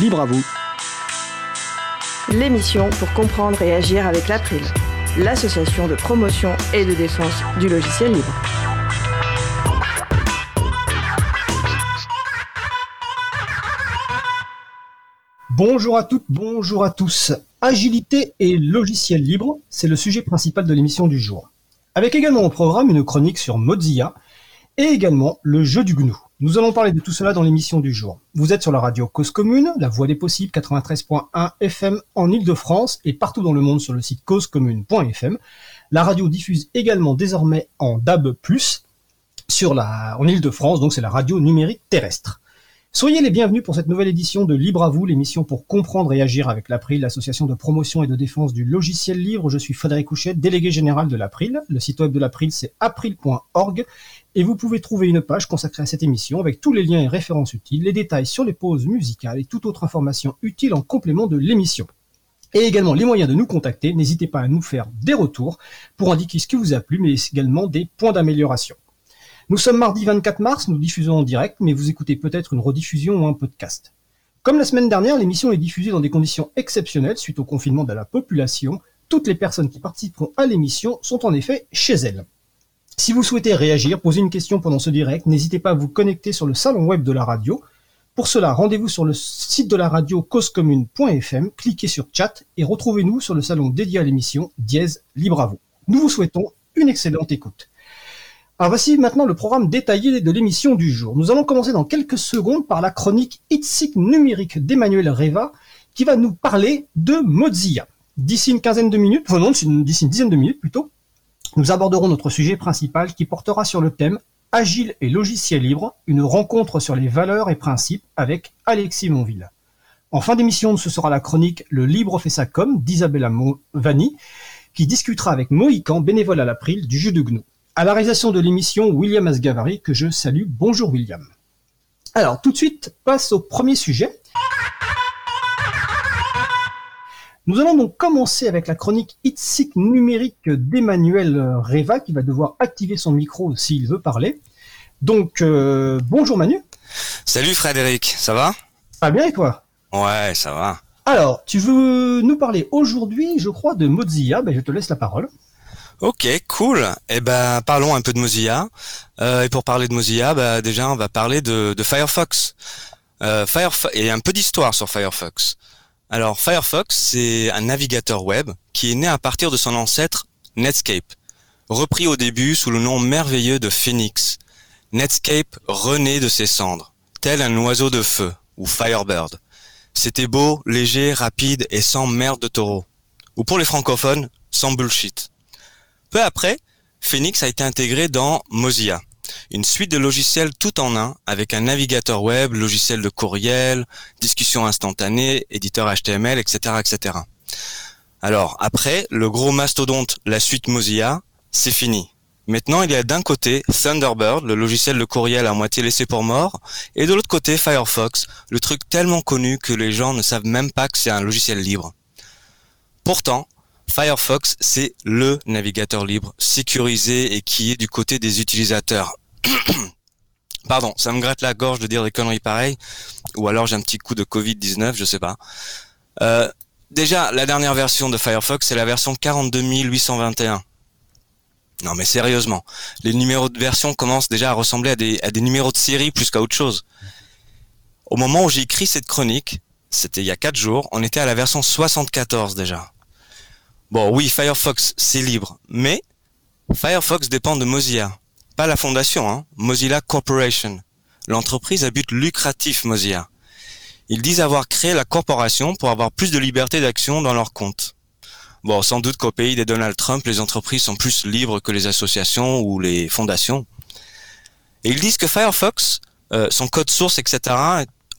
Libre à vous. L'émission pour comprendre et agir avec l'April, l'association de promotion et de défense du logiciel libre. Bonjour à toutes, bonjour à tous. Agilité et logiciel libre, c'est le sujet principal de l'émission du jour. Avec également au programme une chronique sur Mozilla et également le jeu du GNU. Nous allons parler de tout cela dans l'émission du jour. Vous êtes sur la radio Cause Commune, la voix des possibles 93.1 FM en Ile-de-France et partout dans le monde sur le site causecommune.fm. La radio diffuse également désormais en DAB+, sur la, en Ile-de-France, donc c'est la radio numérique terrestre. Soyez les bienvenus pour cette nouvelle édition de Libre à vous, l'émission pour comprendre et agir avec l'April, l'association de promotion et de défense du logiciel libre. Je suis Frédéric Couchet, délégué général de l'April. Le site web de l'April, c'est april.org et vous pouvez trouver une page consacrée à cette émission avec tous les liens et références utiles, les détails sur les pauses musicales et toute autre information utile en complément de l'émission. Et également les moyens de nous contacter. N'hésitez pas à nous faire des retours pour indiquer ce qui vous a plu, mais également des points d'amélioration. Nous sommes mardi 24 mars, nous diffusons en direct, mais vous écoutez peut-être une rediffusion ou un podcast. Comme la semaine dernière, l'émission est diffusée dans des conditions exceptionnelles suite au confinement de la population. Toutes les personnes qui participeront à l'émission sont en effet chez elles. Si vous souhaitez réagir, poser une question pendant ce direct, n'hésitez pas à vous connecter sur le salon web de la radio. Pour cela, rendez-vous sur le site de la radio causecommune.fm, cliquez sur chat et retrouvez-nous sur le salon dédié à l'émission Dièse Libre à vous. Nous vous souhaitons une excellente écoute. Alors voici maintenant le programme détaillé de l'émission du jour. Nous allons commencer dans quelques secondes par la chronique ITSIC numérique d'Emmanuel Reva qui va nous parler de Mozilla. D'ici une quinzaine de minutes, enfin non, d'ici une dizaine de minutes plutôt, nous aborderons notre sujet principal qui portera sur le thème Agile et logiciel libre, une rencontre sur les valeurs et principes avec Alexis Monville. En fin d'émission, ce sera la chronique Le Libre fait sa com d'Isabella Vanni, qui discutera avec Mohican, bénévole à l'April, du jeu de GNU. À la réalisation de l'émission, William Asgavari, que je salue. Bonjour William. Alors, tout de suite, passe au premier sujet. Nous allons donc commencer avec la chronique ITSIC numérique d'Emmanuel Reva, qui va devoir activer son micro s'il veut parler. Donc, euh, bonjour Manu. Salut Frédéric, ça va? Pas bien et toi? Ouais, ça va. Alors, tu veux nous parler aujourd'hui, je crois, de Mozilla? Ben, je te laisse la parole. Ok, cool. Eh ben, parlons un peu de Mozilla. Euh, et pour parler de Mozilla, bah, déjà, on va parler de, Firefox. Euh, Firefox et un peu d'histoire sur Firefox. Alors, Firefox, c'est un navigateur web qui est né à partir de son ancêtre Netscape, repris au début sous le nom merveilleux de Phoenix. Netscape renaît de ses cendres, tel un oiseau de feu ou Firebird. C'était beau, léger, rapide et sans merde de taureau. Ou pour les francophones, sans bullshit. Peu après, Phoenix a été intégré dans Mozilla, une suite de logiciels tout en un avec un navigateur web, logiciel de courriel, discussion instantanée, éditeur HTML, etc., etc. Alors après, le gros mastodonte, la suite Mozilla, c'est fini. Maintenant, il y a d'un côté Thunderbird, le logiciel de courriel à moitié laissé pour mort, et de l'autre côté Firefox, le truc tellement connu que les gens ne savent même pas que c'est un logiciel libre. Pourtant, Firefox, c'est le navigateur libre, sécurisé et qui est du côté des utilisateurs. Pardon, ça me gratte la gorge de dire des conneries pareilles, ou alors j'ai un petit coup de Covid-19, je sais pas. Euh, déjà, la dernière version de Firefox, c'est la version 42821. Non mais sérieusement, les numéros de version commencent déjà à ressembler à des, à des numéros de série plus qu'à autre chose. Au moment où j'ai écrit cette chronique, c'était il y a 4 jours, on était à la version 74 déjà. Bon, oui, Firefox, c'est libre, mais Firefox dépend de Mozilla, pas la fondation, hein, Mozilla Corporation, l'entreprise à but lucratif Mozilla. Ils disent avoir créé la corporation pour avoir plus de liberté d'action dans leur compte. Bon, sans doute qu'au pays des Donald Trump, les entreprises sont plus libres que les associations ou les fondations. Et ils disent que Firefox, euh, son code source, etc.,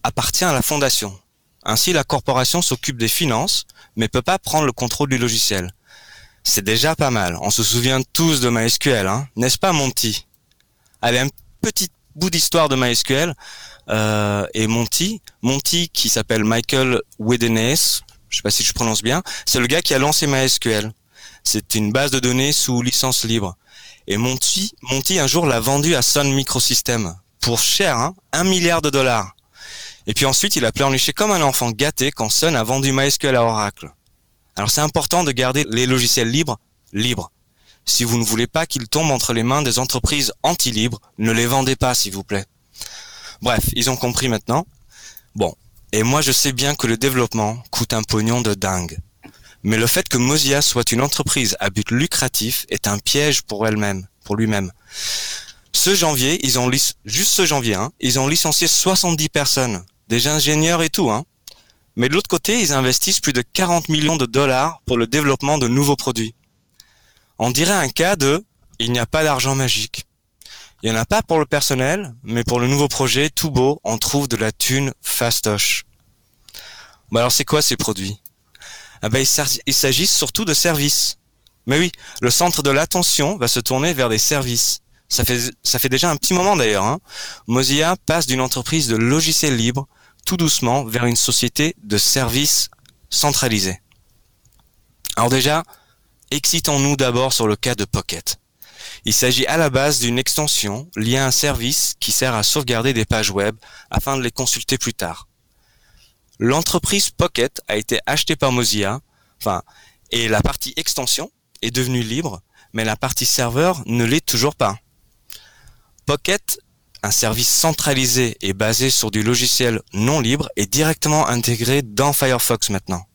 appartient à la fondation. Ainsi, la corporation s'occupe des finances, mais peut pas prendre le contrôle du logiciel. C'est déjà pas mal. On se souvient tous de MySQL, hein n'est-ce pas Monty Allez, un petit bout d'histoire de MySQL. Euh, et Monty, Monty qui s'appelle Michael Wedenes, je sais pas si je prononce bien, c'est le gars qui a lancé MySQL. C'est une base de données sous licence libre. Et Monty, Monty un jour l'a vendu à Sun Microsystems pour cher, hein, un milliard de dollars. Et puis ensuite, il a pleurniché comme un enfant gâté quand Sun a vendu MySQL à Oracle. Alors c'est important de garder les logiciels libres libres. Si vous ne voulez pas qu'ils tombent entre les mains des entreprises anti-libres, ne les vendez pas, s'il vous plaît. Bref, ils ont compris maintenant. Bon. Et moi, je sais bien que le développement coûte un pognon de dingue. Mais le fait que Mozilla soit une entreprise à but lucratif est un piège pour elle-même, pour lui-même. Ce janvier, ils ont juste ce janvier, hein, ils ont licencié 70 personnes, des ingénieurs et tout, hein. Mais de l'autre côté, ils investissent plus de 40 millions de dollars pour le développement de nouveaux produits. On dirait un cas de il n'y a pas d'argent magique. Il n'y en a pas pour le personnel, mais pour le nouveau projet, tout beau, on trouve de la thune fastoche. Bon alors c'est quoi ces produits? Ah ben, Il s'agit surtout de services. Mais oui, le centre de l'attention va se tourner vers des services. Ça fait, ça fait déjà un petit moment d'ailleurs. Hein. Mozilla passe d'une entreprise de logiciels libres doucement vers une société de services centralisés. Alors déjà, excitons-nous d'abord sur le cas de Pocket. Il s'agit à la base d'une extension liée à un service qui sert à sauvegarder des pages web afin de les consulter plus tard. L'entreprise Pocket a été achetée par Mozilla, enfin, et la partie extension est devenue libre, mais la partie serveur ne l'est toujours pas. Pocket, un service centralisé et basé sur du logiciel non libre, est directement intégré dans Firefox maintenant.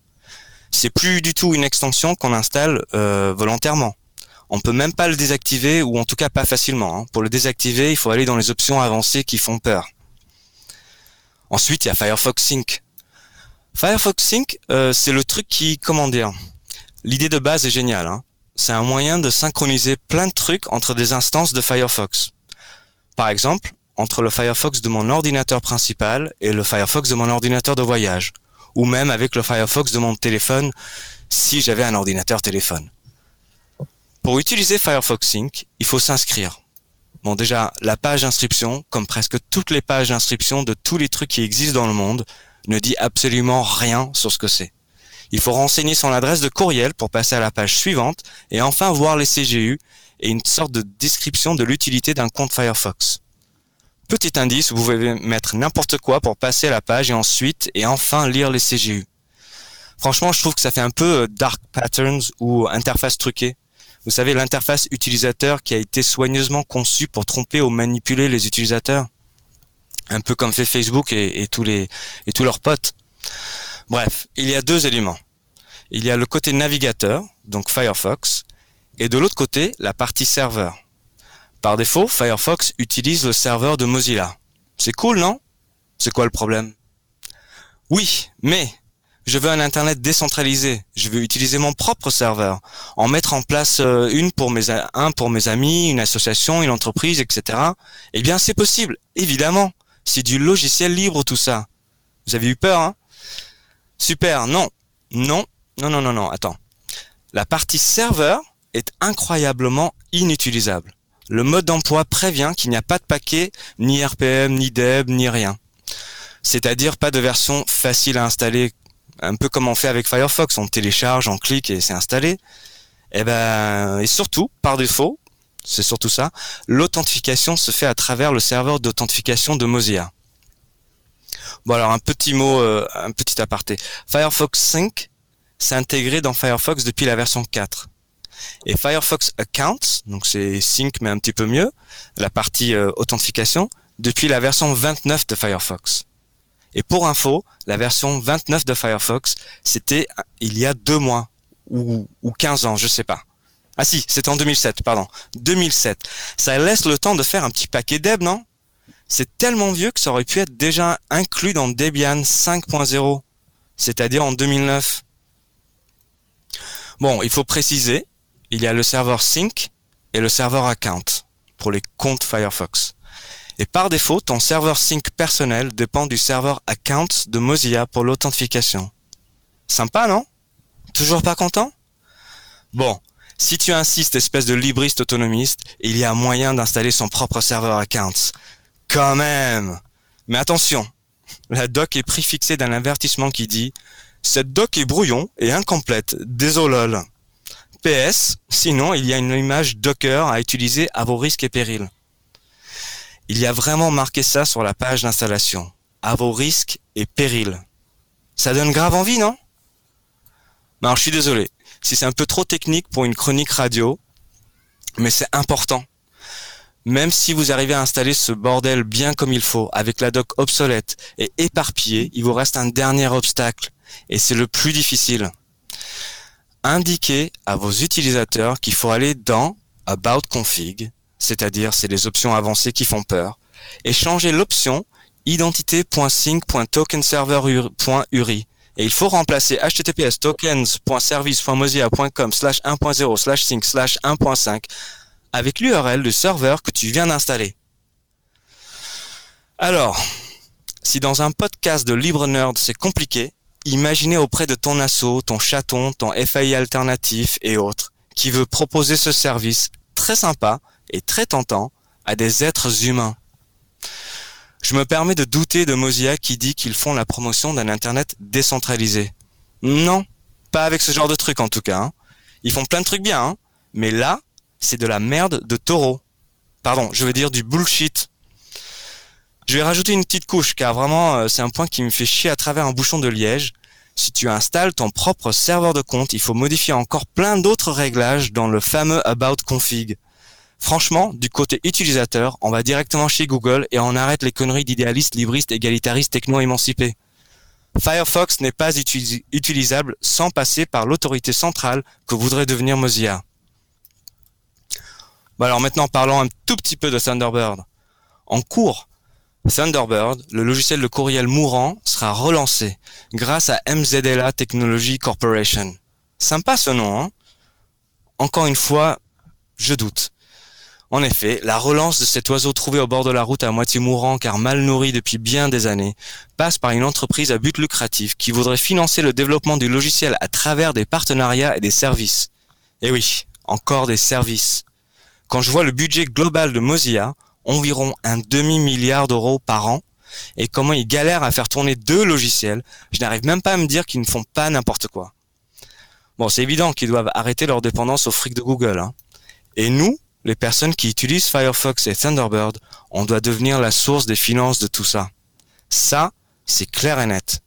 C'est plus du tout une extension qu'on installe euh, volontairement. On peut même pas le désactiver ou en tout cas pas facilement. Hein. Pour le désactiver, il faut aller dans les options avancées qui font peur. Ensuite, il y a Firefox Sync. Firefox Sync, euh, c'est le truc qui, comment dire, l'idée de base est géniale. Hein. C'est un moyen de synchroniser plein de trucs entre des instances de Firefox. Par exemple, entre le Firefox de mon ordinateur principal et le Firefox de mon ordinateur de voyage, ou même avec le Firefox de mon téléphone si j'avais un ordinateur téléphone. Pour utiliser Firefox Sync, il faut s'inscrire. Bon, déjà, la page d'inscription, comme presque toutes les pages d'inscription de tous les trucs qui existent dans le monde, ne dit absolument rien sur ce que c'est. Il faut renseigner son adresse de courriel pour passer à la page suivante et enfin voir les CGU et une sorte de description de l'utilité d'un compte Firefox. Petit indice, vous pouvez mettre n'importe quoi pour passer à la page et ensuite et enfin lire les CGU. Franchement, je trouve que ça fait un peu euh, dark patterns ou interface truquée. Vous savez, l'interface utilisateur qui a été soigneusement conçue pour tromper ou manipuler les utilisateurs. Un peu comme fait Facebook et, tous les et tous leurs potes. Bref, il y a deux éléments. Il y a le côté navigateur, donc Firefox, et de l'autre côté, la partie serveur. Par défaut, Firefox utilise le serveur de Mozilla. C'est cool, non? C'est quoi le problème? Oui, mais je veux un Internet décentralisé. Je veux utiliser mon propre serveur. En mettre en place euh, une pour mes, un pour mes amis, une association, une entreprise, etc. Eh bien, c'est possible. Évidemment. C'est du logiciel libre, tout ça. Vous avez eu peur, hein? Super. Non. Non. Non, non, non, non, attends. La partie serveur est incroyablement inutilisable. Le mode d'emploi prévient qu'il n'y a pas de paquet, ni RPM, ni Deb, ni rien. C'est-à-dire pas de version facile à installer, un peu comme on fait avec Firefox, on télécharge, on clique et c'est installé. Et ben, et surtout, par défaut, c'est surtout ça, l'authentification se fait à travers le serveur d'authentification de Mozilla. Bon alors un petit mot, euh, un petit aparté. Firefox 5 c'est intégré dans Firefox depuis la version 4. Et Firefox Accounts, donc c'est Sync mais un petit peu mieux, la partie euh, authentification, depuis la version 29 de Firefox. Et pour info, la version 29 de Firefox, c'était euh, il y a deux mois ou, ou 15 ans, je sais pas. Ah si, c'était en 2007, pardon. 2007. Ça laisse le temps de faire un petit paquet d'eb, non? C'est tellement vieux que ça aurait pu être déjà inclus dans Debian 5.0, c'est-à-dire en 2009. Bon, il faut préciser, il y a le serveur Sync et le serveur Account pour les comptes Firefox. Et par défaut, ton serveur sync personnel dépend du serveur account de Mozilla pour l'authentification. Sympa, non? Toujours pas content? Bon, si tu insistes, espèce de libriste autonomiste, il y a moyen d'installer son propre serveur account. Quand même Mais attention, la doc est préfixée d'un avertissement qui dit « Cette doc est brouillon et incomplète, désolol. PS, sinon il y a une image Docker à utiliser à vos risques et périls. Il y a vraiment marqué ça sur la page d'installation. à vos risques et périls. Ça donne grave envie, non? Alors je suis désolé, si c'est un peu trop technique pour une chronique radio, mais c'est important. Même si vous arrivez à installer ce bordel bien comme il faut, avec la doc obsolète et éparpillée, il vous reste un dernier obstacle, et c'est le plus difficile. Indiquez à vos utilisateurs qu'il faut aller dans About Config, c'est-à-dire c'est les options avancées qui font peur, et changer l'option identité.sync.tokenserver.uri. Et il faut remplacer https tokens.service.mozilla.com slash 1.0 slash sync slash 1.5 avec l'URL du serveur que tu viens d'installer. Alors, si dans un podcast de Libre Nerd c'est compliqué, imaginez auprès de ton asso, ton chaton, ton FAI alternatif et autres, qui veut proposer ce service très sympa et très tentant à des êtres humains. Je me permets de douter de Mozilla qui dit qu'ils font la promotion d'un Internet décentralisé. Non, pas avec ce genre de truc en tout cas. Hein. Ils font plein de trucs bien, hein. mais là, c'est de la merde de taureau. Pardon, je veux dire du bullshit. Je vais rajouter une petite couche, car vraiment, euh, c'est un point qui me fait chier à travers un bouchon de liège. Si tu installes ton propre serveur de compte, il faut modifier encore plein d'autres réglages dans le fameux About Config. Franchement, du côté utilisateur, on va directement chez Google et on arrête les conneries d'idéalistes, libristes, égalitaristes, techno-émancipés. Firefox n'est pas utilisable sans passer par l'autorité centrale que voudrait devenir Mozilla. Bon alors maintenant parlons un tout petit peu de Thunderbird. En cours, Thunderbird, le logiciel de courriel mourant, sera relancé grâce à MZLA Technology Corporation. Sympa ce nom, hein? Encore une fois, je doute. En effet, la relance de cet oiseau trouvé au bord de la route à moitié mourant car mal nourri depuis bien des années passe par une entreprise à but lucratif qui voudrait financer le développement du logiciel à travers des partenariats et des services. Et oui, encore des services. Quand je vois le budget global de Mozilla, environ un demi-milliard d'euros par an, et comment ils galèrent à faire tourner deux logiciels, je n'arrive même pas à me dire qu'ils ne font pas n'importe quoi. Bon, c'est évident qu'ils doivent arrêter leur dépendance au fric de Google. Hein. Et nous, les personnes qui utilisent Firefox et Thunderbird, on doit devenir la source des finances de tout ça. Ça, c'est clair et net.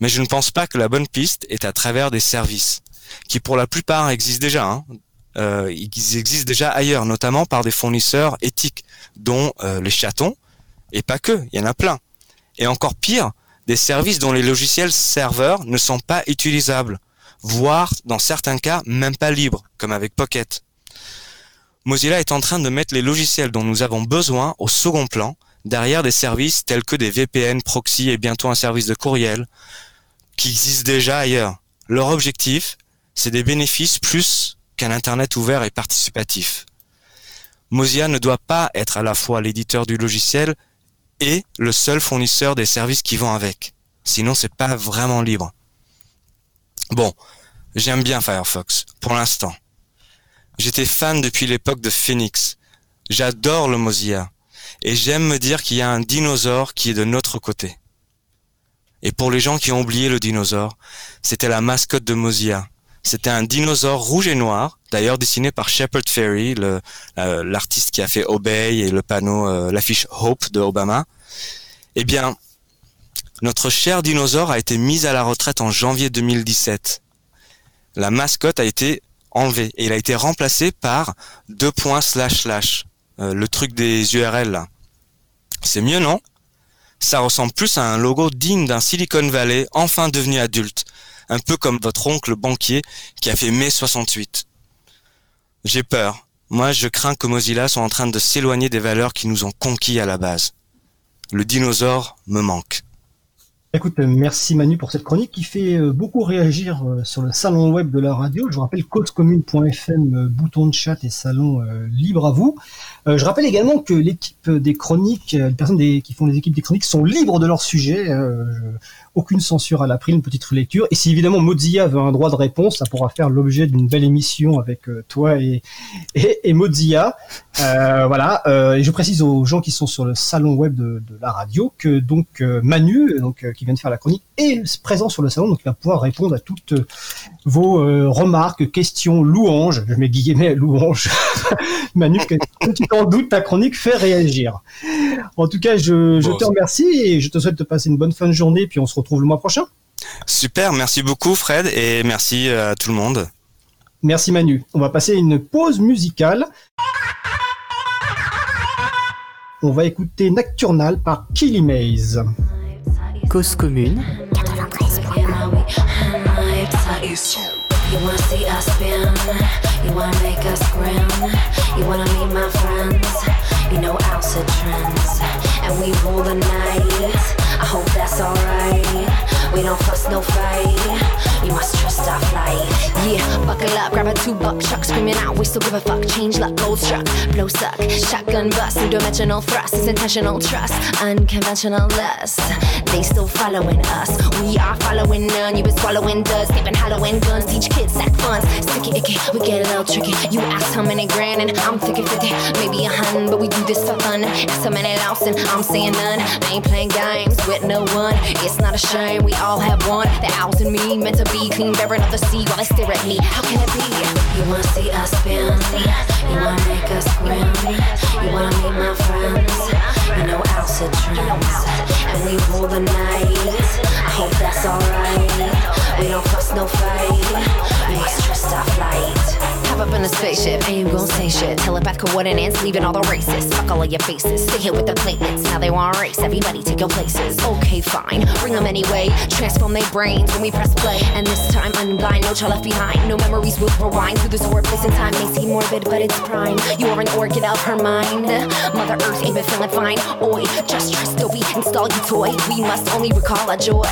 Mais je ne pense pas que la bonne piste est à travers des services, qui pour la plupart existent déjà. Hein. Euh, ils existent déjà ailleurs, notamment par des fournisseurs éthiques, dont euh, les chatons, et pas que, il y en a plein. Et encore pire, des services dont les logiciels serveurs ne sont pas utilisables, voire dans certains cas même pas libres, comme avec Pocket. Mozilla est en train de mettre les logiciels dont nous avons besoin au second plan, derrière des services tels que des VPN, proxy et bientôt un service de courriel, qui existent déjà ailleurs. Leur objectif, c'est des bénéfices plus qu'un Internet ouvert et participatif. Mozilla ne doit pas être à la fois l'éditeur du logiciel et le seul fournisseur des services qui vont avec. Sinon, c'est pas vraiment libre. Bon, j'aime bien Firefox, pour l'instant. J'étais fan depuis l'époque de Phoenix. J'adore le Mozilla. Et j'aime me dire qu'il y a un dinosaure qui est de notre côté. Et pour les gens qui ont oublié le dinosaure, c'était la mascotte de Mozilla. C'était un dinosaure rouge et noir, d'ailleurs dessiné par Shepard Fairey, l'artiste qui a fait Obey et le panneau, euh, l'affiche Hope de Obama. Eh bien, notre cher dinosaure a été mis à la retraite en janvier 2017. La mascotte a été enlevé et il a été remplacé par deux points slash slash, euh, le truc des URL là. C'est mieux non? Ça ressemble plus à un logo digne d'un Silicon Valley enfin devenu adulte, un peu comme votre oncle banquier qui a fait mai 68. J'ai peur. Moi, je crains que Mozilla soit en train de s'éloigner des valeurs qui nous ont conquis à la base. Le dinosaure me manque. Écoute, merci Manu pour cette chronique qui fait euh, beaucoup réagir euh, sur le salon web de la radio. Je vous rappelle causecommune.fm, euh, bouton de chat et salon libre à vous. je rappelle également que l'équipe des chroniques, les personnes qui font les équipes des chroniques sont libres de leur sujet aucune censure à l'après, une petite relecture. Et si évidemment Mozilla veut un droit de réponse, ça pourra faire l'objet d'une belle émission avec euh, toi et, et, Mozilla. Euh, voilà. Euh, et je précise aux gens qui sont sur le salon web de, la radio que donc Manu, donc qui vient de faire la chronique, est présent sur le salon, donc il va pouvoir répondre à toutes vos remarques, questions, louanges. Je mets guillemets louanges. Manu, quand tu t'en doutes, ta chronique fait réagir. En tout cas, je, je te remercie et je te souhaite de passer une bonne fin de journée, puis on se retrouve le mois prochain. Super, merci beaucoup Fred et merci à tout le monde. Merci Manu. On va passer une pause musicale. On va écouter Nocturnal par Killy Maze. Cause commune. 93. You wanna see us spin, you wanna make us grin, you wanna meet my friends, you know Alsa trends, and we rule the night. I hope that's alright. We don't fuss, no fight. You must trust our flight. Yeah, buckle up, grab a two buck truck, screaming out. We still give a fuck. Change luck, gold struck, blow suck, shotgun bust, two dimensional thrust. It's intentional trust, unconventional lust. They still following us. We are following none. You been swallowing duds, giving Halloween guns. Teach kids sack funds. Sticky icky, we get a little tricky. You ask how many grand, and I'm thinking 50, maybe a hundred, but we do this for fun. Ask how many lost, and I'm saying none. I ain't playing games with no one. It's not a shame. We all have one. The owls in me meant to be clean, bearing of the sea while they stare at me. How can it be? You wanna see us spin? You wanna make us grin? You wanna meet my friends? You know owls are trends, and we rule the night. I hope that's alright. We don't fuss, no fight. We must trust our flight. Hop up in a spaceship, and you gon' say shit. Telepath coordinates, leaving all the races. Fuck all of your faces. Stay here with the platelets. Now they wanna race. Everybody take your places. Okay, fine. Bring them anyway. Transform their brains when we press play. And this time, unblind, no child left behind. No memories will rewind through this warp place in time. May seem morbid, but it's prime. You are an orchid of her mind. Mother Earth ain't been feeling fine. Oi, just trust that we install you toy. We must only recall our joy.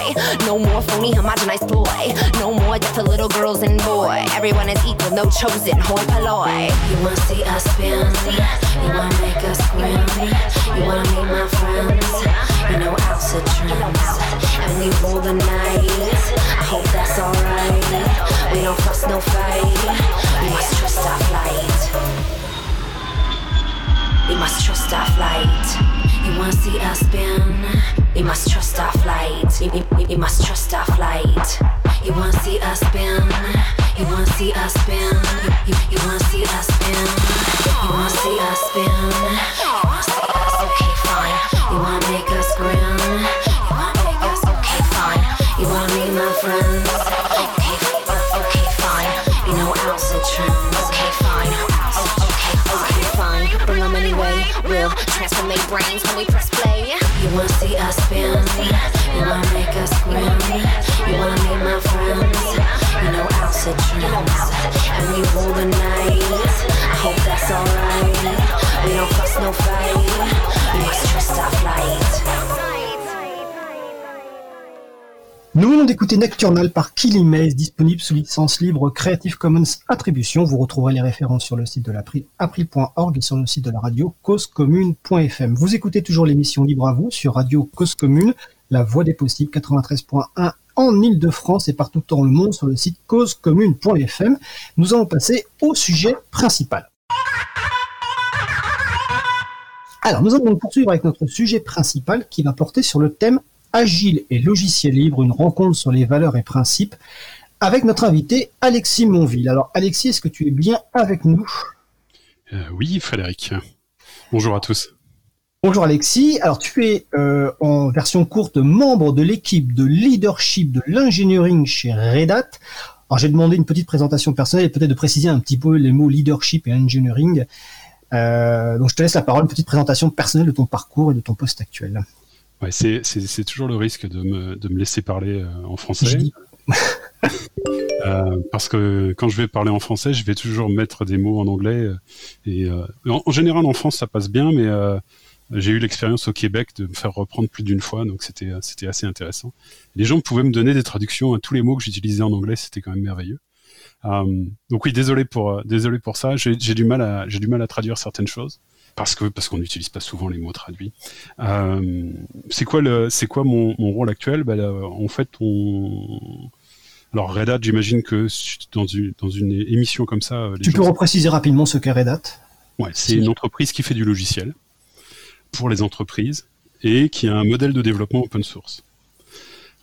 No more phony, homogenized boy. No more death to little girls and boy. Everyone is equal, no chosen hoi polloi. You wanna see us spin? You wanna make us grin? You wanna meet my friends? You know Alsa trends, and we rule the night. I hope that's alright. We don't fuss, no fight. We must trust our flight. We must trust our flight. You wanna see us spin? We must trust our flight. We, we, we must trust our flight. You wanna see us spin? You wanna see us spin? You, you, you wanna see us spin? You wanna see us spin? You? Okay, fine. You wanna make us grin? Brains when we press play. You wanna see us spin? You wanna make us grin? You wanna meet my friends? You know Alsa trends, and we rule the night. I hope that's alright. We don't fuss, no fight. We trust our flight. Nous venons d'écouter Nocturnal par Killy disponible sous licence libre Creative Commons Attribution. Vous retrouverez les références sur le site de l'April, april.org et sur le site de la radio causecommune.fm. Vous écoutez toujours l'émission Libre à vous sur Radio Cause Commune, la voix des possibles 93.1 en Ile-de-France et partout dans le monde sur le site causecommune.fm. Nous allons passer au sujet principal. Alors, nous allons poursuivre avec notre sujet principal qui va porter sur le thème Agile et logiciel libre, une rencontre sur les valeurs et principes avec notre invité Alexis Monville. Alors, Alexis, est-ce que tu es bien avec nous? Euh, Oui, Frédéric. Bonjour à tous. Bonjour Alexis. Alors tu es euh, en version courte membre de l'équipe de leadership de l'engineering chez Red Hat. Alors j'ai demandé une petite présentation personnelle et peut-être de préciser un petit peu les mots leadership et engineering. Euh, donc je te laisse la parole, une petite présentation personnelle de ton parcours et de ton poste actuel. Ouais, c'est, toujours le risque de me, de me laisser parler euh, en français. parce que quand je vais parler en français, je vais toujours mettre des mots en anglais. Et en, en, général, en France, ça passe bien, mais j'ai eu l'expérience au Québec de me faire reprendre plus d'une fois, donc c'était c'était assez intéressant. Les gens pouvaient me donner des traductions à tous les mots que j'utilisais en anglais, c'était quand même merveilleux. Euh, donc oui, désolé pour euh, désolé pour ça. J'ai du mal à j'ai du mal à traduire certaines choses parce que parce qu'on n'utilise pas souvent les mots traduits. Euh, c'est quoi le c'est quoi mon, mon, rôle actuel? Ben, En fait, on alors Red Hat, j'imagine que dans une dans une émission comme ça, tu peux repréciser rapidement ce qu'est Red Hat? Ouais, c'est une entreprise qui fait du logiciel pour les entreprises et qui a un modèle de développement open source.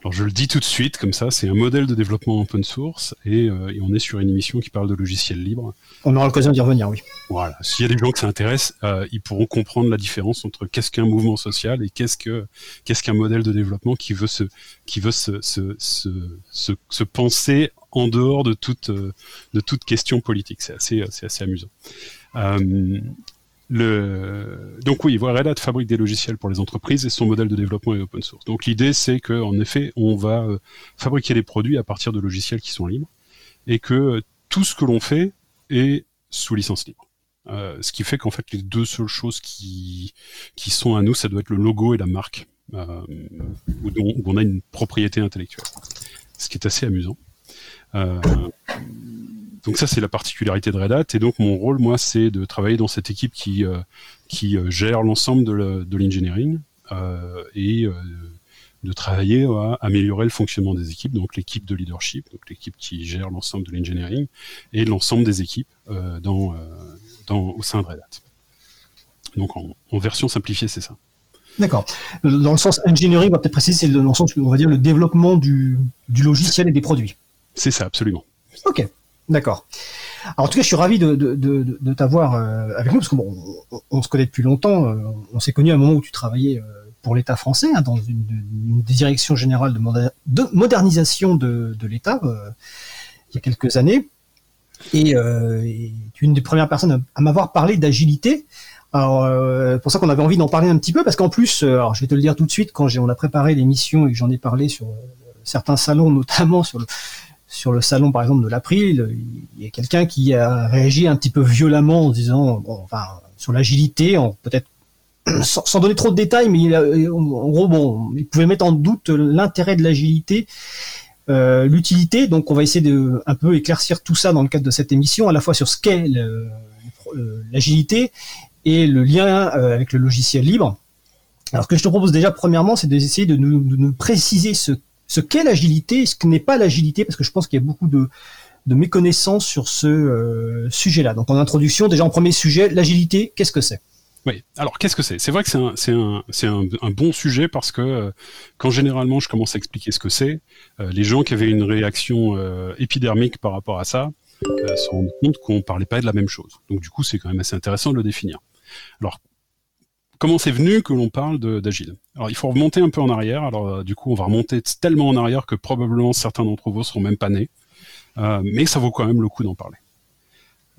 Alors je le dis tout de suite, comme ça, c'est un modèle de développement open source et, euh, et, on est sur une émission qui parle de logiciels libres. On aura l'occasion d'y revenir, oui. Voilà. S'il y a des gens que ça intéresse, euh, ils pourront comprendre la différence entre qu'est-ce qu'un mouvement social et qu'est-ce que qu'est-ce qu'un modèle de développement qui veut se qui veut se se, se, se, se penser en dehors de toute de toute question politique. C'est assez c'est assez amusant. Euh, Donc oui, Red Hat fabrique des logiciels pour les entreprises et son modèle de développement est open source. Donc l'idée c'est qu'en effet, on va euh, fabriquer des produits à partir de logiciels qui sont libres et que tout ce que l'on fait est sous licence libre. Euh, ce qui fait qu'en fait les deux seules choses qui, qui sont à nous, ça doit être le logo et la marque, euh, où, on a une propriété intellectuelle. Ce qui est assez amusant. Euh, donc ça c'est la particularité de Red Hat et donc mon rôle moi c'est de travailler dans cette équipe qui euh, qui euh, gère l'ensemble de l'engineering euh, et de travailler à améliorer le fonctionnement des équipes, donc l'équipe de leadership, donc l'équipe qui gère l'ensemble de l'engineering et l'ensemble des équipes euh, dans, dans, au sein de Red Hat. Donc en, en version simplifiée, c'est ça. D'accord. Dans le sens engineering, on va peut-être préciser, c'est dans le sens, on va dire, le développement du, du logiciel et des produits. C'est ça, absolument. Ok. D'accord. Alors, en tout cas, je suis ravi de, de, de, t'avoir euh, avec nous parce que bon, on, se connaît depuis longtemps. Euh, on s'est connu à un moment où tu travaillais euh, pour l'État français hein, dans une, direction générale de, moder de modernisation de, l'État il y a quelques années. Et, et, tu es une des premières personnes à, m'avoir parlé d'agilité. Alors, euh, pour ça qu'on avait envie d'en parler un petit peu, parce qu'en plus, alors je vais te le dire tout de suite, quand on a préparé l'émission et que j'en ai parlé sur certains salons, notamment sur le, sur le salon par exemple de l'April, il y a quelqu'un qui a réagi un petit peu violemment en disant, bon, enfin, sur l'agilité, peut-être sans, donner trop de détails, mais il a, en gros, bon, il pouvait mettre en doute l'intérêt de l'agilité, euh, l'utilité. Donc, on va essayer de un peu éclaircir tout ça dans le cadre de cette émission, à la fois sur ce qu'est l'agilité et le lien euh, avec le logiciel libre. Alors, ce que je te propose déjà, premièrement, c'est d'essayer de de nous préciser ce ce qu'est l'agilité et ce que n'est pas l'agilité, parce que je pense qu'il y a beaucoup de, de méconnaissances sur ce euh, sujet-là. Donc en introduction, déjà en premier sujet, l'agilité, qu'est-ce que c'est? Oui. Alors, qu'est-ce que c'est? C'est vrai que c'est un, un, un, bon sujet parce que euh, quand généralement je commence à expliquer ce que c'est, euh, les gens qui avaient une réaction épidermique par rapport à ça se rendent compte qu'on parlait pas de la même chose. Donc, du coup, c'est quand même assez intéressant de le définir. Alors, comment c'est venu que l'on parle d'agile Alors il faut remonter un peu en arrière. Alors euh, du coup on va remonter tellement en arrière que probablement certains d'entre vous seront même pas nés, euh, mais ça vaut quand même le coup d'en parler.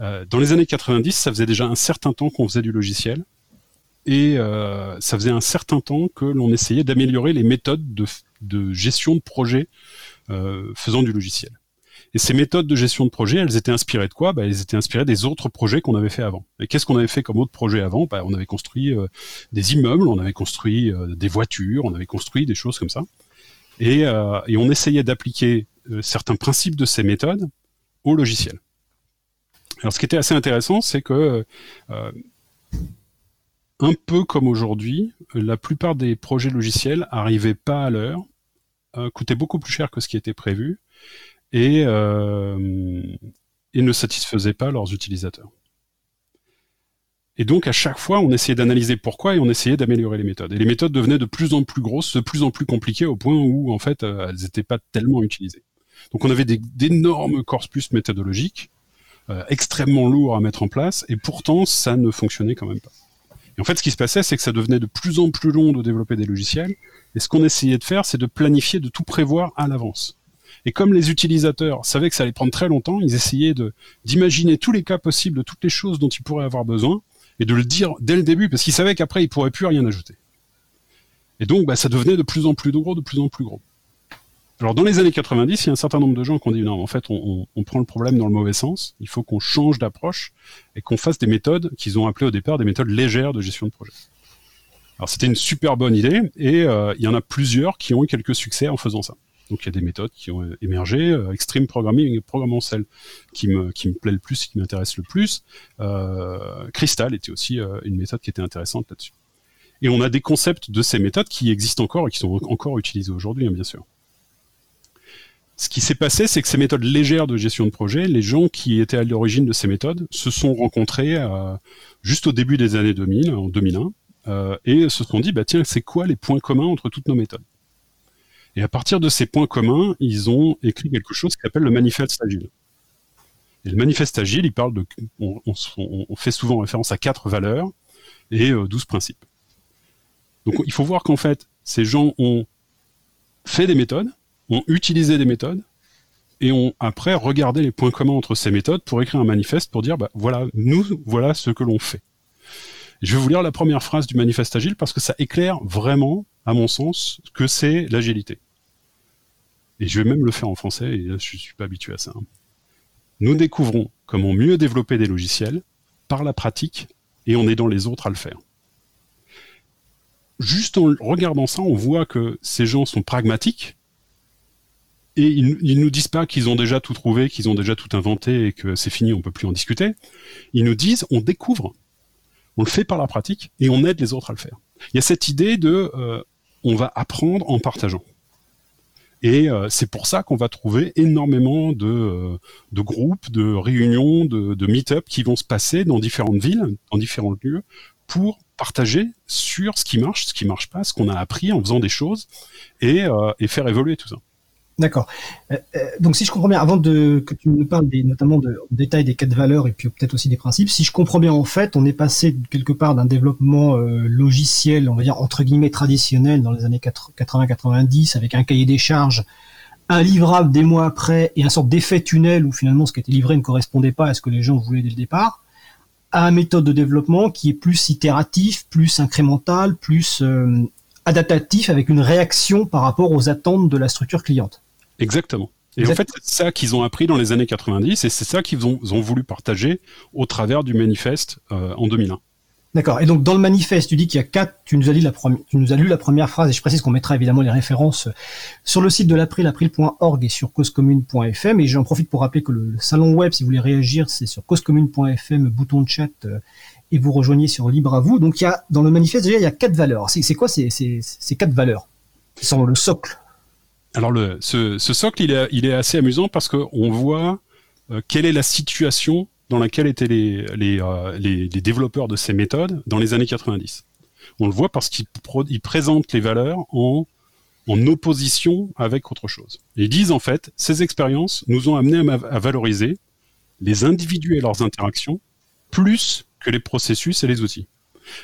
Euh, dans les années 90, ça faisait déjà un certain temps qu'on faisait du logiciel et ça faisait un certain temps que l'on essayait d'améliorer les méthodes de, de, gestion de projet faisant du logiciel. Et ces méthodes de gestion de projet, elles étaient inspirées de quoi? Bah, Elles étaient inspirées des autres projets qu'on avait fait avant. Et qu'est-ce qu'on avait fait comme autre projet avant? Bah, On avait construit euh, des immeubles, on avait construit euh, des voitures, on avait construit des choses comme ça. Et, euh, et on essayait d'appliquer certains principes de ces méthodes au logiciel. Alors ce qui était assez intéressant, c'est que un peu comme aujourd'hui, la plupart des projets logiciels arrivaient pas à l'heure, coûtaient beaucoup plus cher que ce qui était prévu, et, euh, et ne satisfaisaient pas leurs utilisateurs. Et donc à chaque fois, on essayait d'analyser pourquoi et on essayait d'améliorer les méthodes. Et les méthodes devenaient de plus en plus grosses, de plus en plus compliquées au point où en fait euh, elles n'étaient pas tellement utilisées. Donc on avait d'énormes corpus méthodologiques, euh, extrêmement lourds à mettre en place, et pourtant ça ne fonctionnait quand même pas. Et en fait, ce qui se passait, c'est que ça devenait de plus en plus long de développer des logiciels. Et ce qu'on essayait de faire, c'est de planifier, de tout prévoir à l'avance. Et comme les utilisateurs savaient que ça allait prendre très longtemps, ils essayaient d'imaginer tous les cas possibles, de toutes les choses dont ils pourraient avoir besoin, et de le dire dès le début, parce qu'ils savaient qu'après ils pourraient plus rien ajouter. Et donc, bah, ça devenait de plus en plus gros, de plus en plus gros. Alors, dans les années 90, il y a un certain nombre de gens qui ont dit non, en fait, on prend le problème dans le mauvais sens. Il faut qu'on change d'approche et qu'on fasse des méthodes qu'ils ont appelées au départ des méthodes légères de gestion de projet. Alors, c'était une super bonne idée et euh, il y en a plusieurs qui ont eu quelques succès en faisant ça. Donc il y a des méthodes qui ont émergé. Euh, Extreme Programming, probablement celle qui me, qui me plaît le plus, qui m'intéresse le plus. Euh, Crystal était aussi euh, une méthode qui était intéressante là-dessus. Et on a des concepts de ces méthodes qui existent encore et qui sont encore utilisés aujourd'hui, hein, bien sûr. Ce qui s'est passé, c'est que ces méthodes légères de gestion de projet, les gens qui étaient à l'origine de ces méthodes se sont rencontrés euh, juste au début des années 2000, en 2001, euh, et se sont dit, bah tiens, c'est quoi les points communs entre toutes nos méthodes? Et à partir de ces points communs, ils ont écrit quelque chose qui s'appelle le manifeste agile. Et le manifeste agile, il parle de, on, fait souvent référence à quatre valeurs et 12 principes. Donc il faut voir qu'en fait, ces gens ont fait des méthodes, ont utilisé des méthodes, et ont après regardé les points communs entre ces méthodes pour écrire un manifeste pour dire, bah, voilà, nous, voilà ce que l'on fait. Je vais vous lire la première phrase du manifeste agile parce que ça éclaire vraiment, à mon sens, que c'est l'agilité. Et je vais même le faire en français, et là, je suis pas habitué à ça. Hein. Nous découvrons comment mieux développer des logiciels par la pratique, et on aidant les autres à le faire juste en regardant ça, on voit que ces gens sont pragmatiques et ils, ils nous disent pas qu'ils ont déjà tout trouvé, qu'ils ont déjà tout inventé et que c'est fini, on peut plus en discuter. Ils nous disent, on découvre, on le fait par la pratique et on aide les autres à le faire. Il y a cette idée de, euh, on va apprendre en partageant. Et euh, c'est pour ça qu'on va trouver énormément de, euh, de groupes, de réunions, de, de meet-up qui vont se passer dans différentes villes, dans différents lieux, pour partager sur ce qui marche, ce qui marche pas, ce qu'on a appris en faisant des choses et, et faire évoluer tout ça. D'accord. Euh, euh, donc si je comprends bien, avant de que tu nous parles des, notamment de, en détail des quatre valeurs et puis peut-être aussi des principes, si je comprends bien en fait, on est passé quelque part d'un développement logiciel, on va dire entre guillemets traditionnel dans les années 80-90 avec un cahier des charges, un livrable des mois après et un sorte d'effet tunnel où finalement ce qui était livré ne correspondait pas à ce que les gens voulaient dès le départ à une méthode de développement qui est plus itératif, plus incrémental, plus euh, adaptatif, avec une réaction par rapport aux attentes de la structure cliente. Exactement. Et en fait, c'est ça qu'ils ont appris dans les années 90 et c'est ça qu'ils ont, voulu partager au travers du manifeste euh, en 2001. D'accord. Et donc dans le manifeste, tu dis qu'il y a quatre. Tu nous as lu la première. Tu nous as lu la première phrase et je précise qu'on mettra évidemment les références sur le site de l'April, april.org et sur causecommune.fm. Et j'en profite pour rappeler que le, salon web, si vous voulez réagir, c'est sur causecommune.fm, bouton de chat, euh, et vous rejoignez sur Libre à vous. Donc il y a dans le manifeste déjà il y a quatre valeurs. C'est quoi ces, ces, ces quatre valeurs qui sont le socle Alors le ce, ce socle il est il est assez amusant parce qu'on voit euh, quelle est la situation dans laquelle étaient les, les, euh, les, les, développeurs de ces méthodes dans les années 90. On le voit parce qu'ils présentent les valeurs en, en opposition avec autre chose. ils disent en fait, ces expériences nous ont amené à, à, valoriser les individus et leurs interactions plus que les processus et les outils.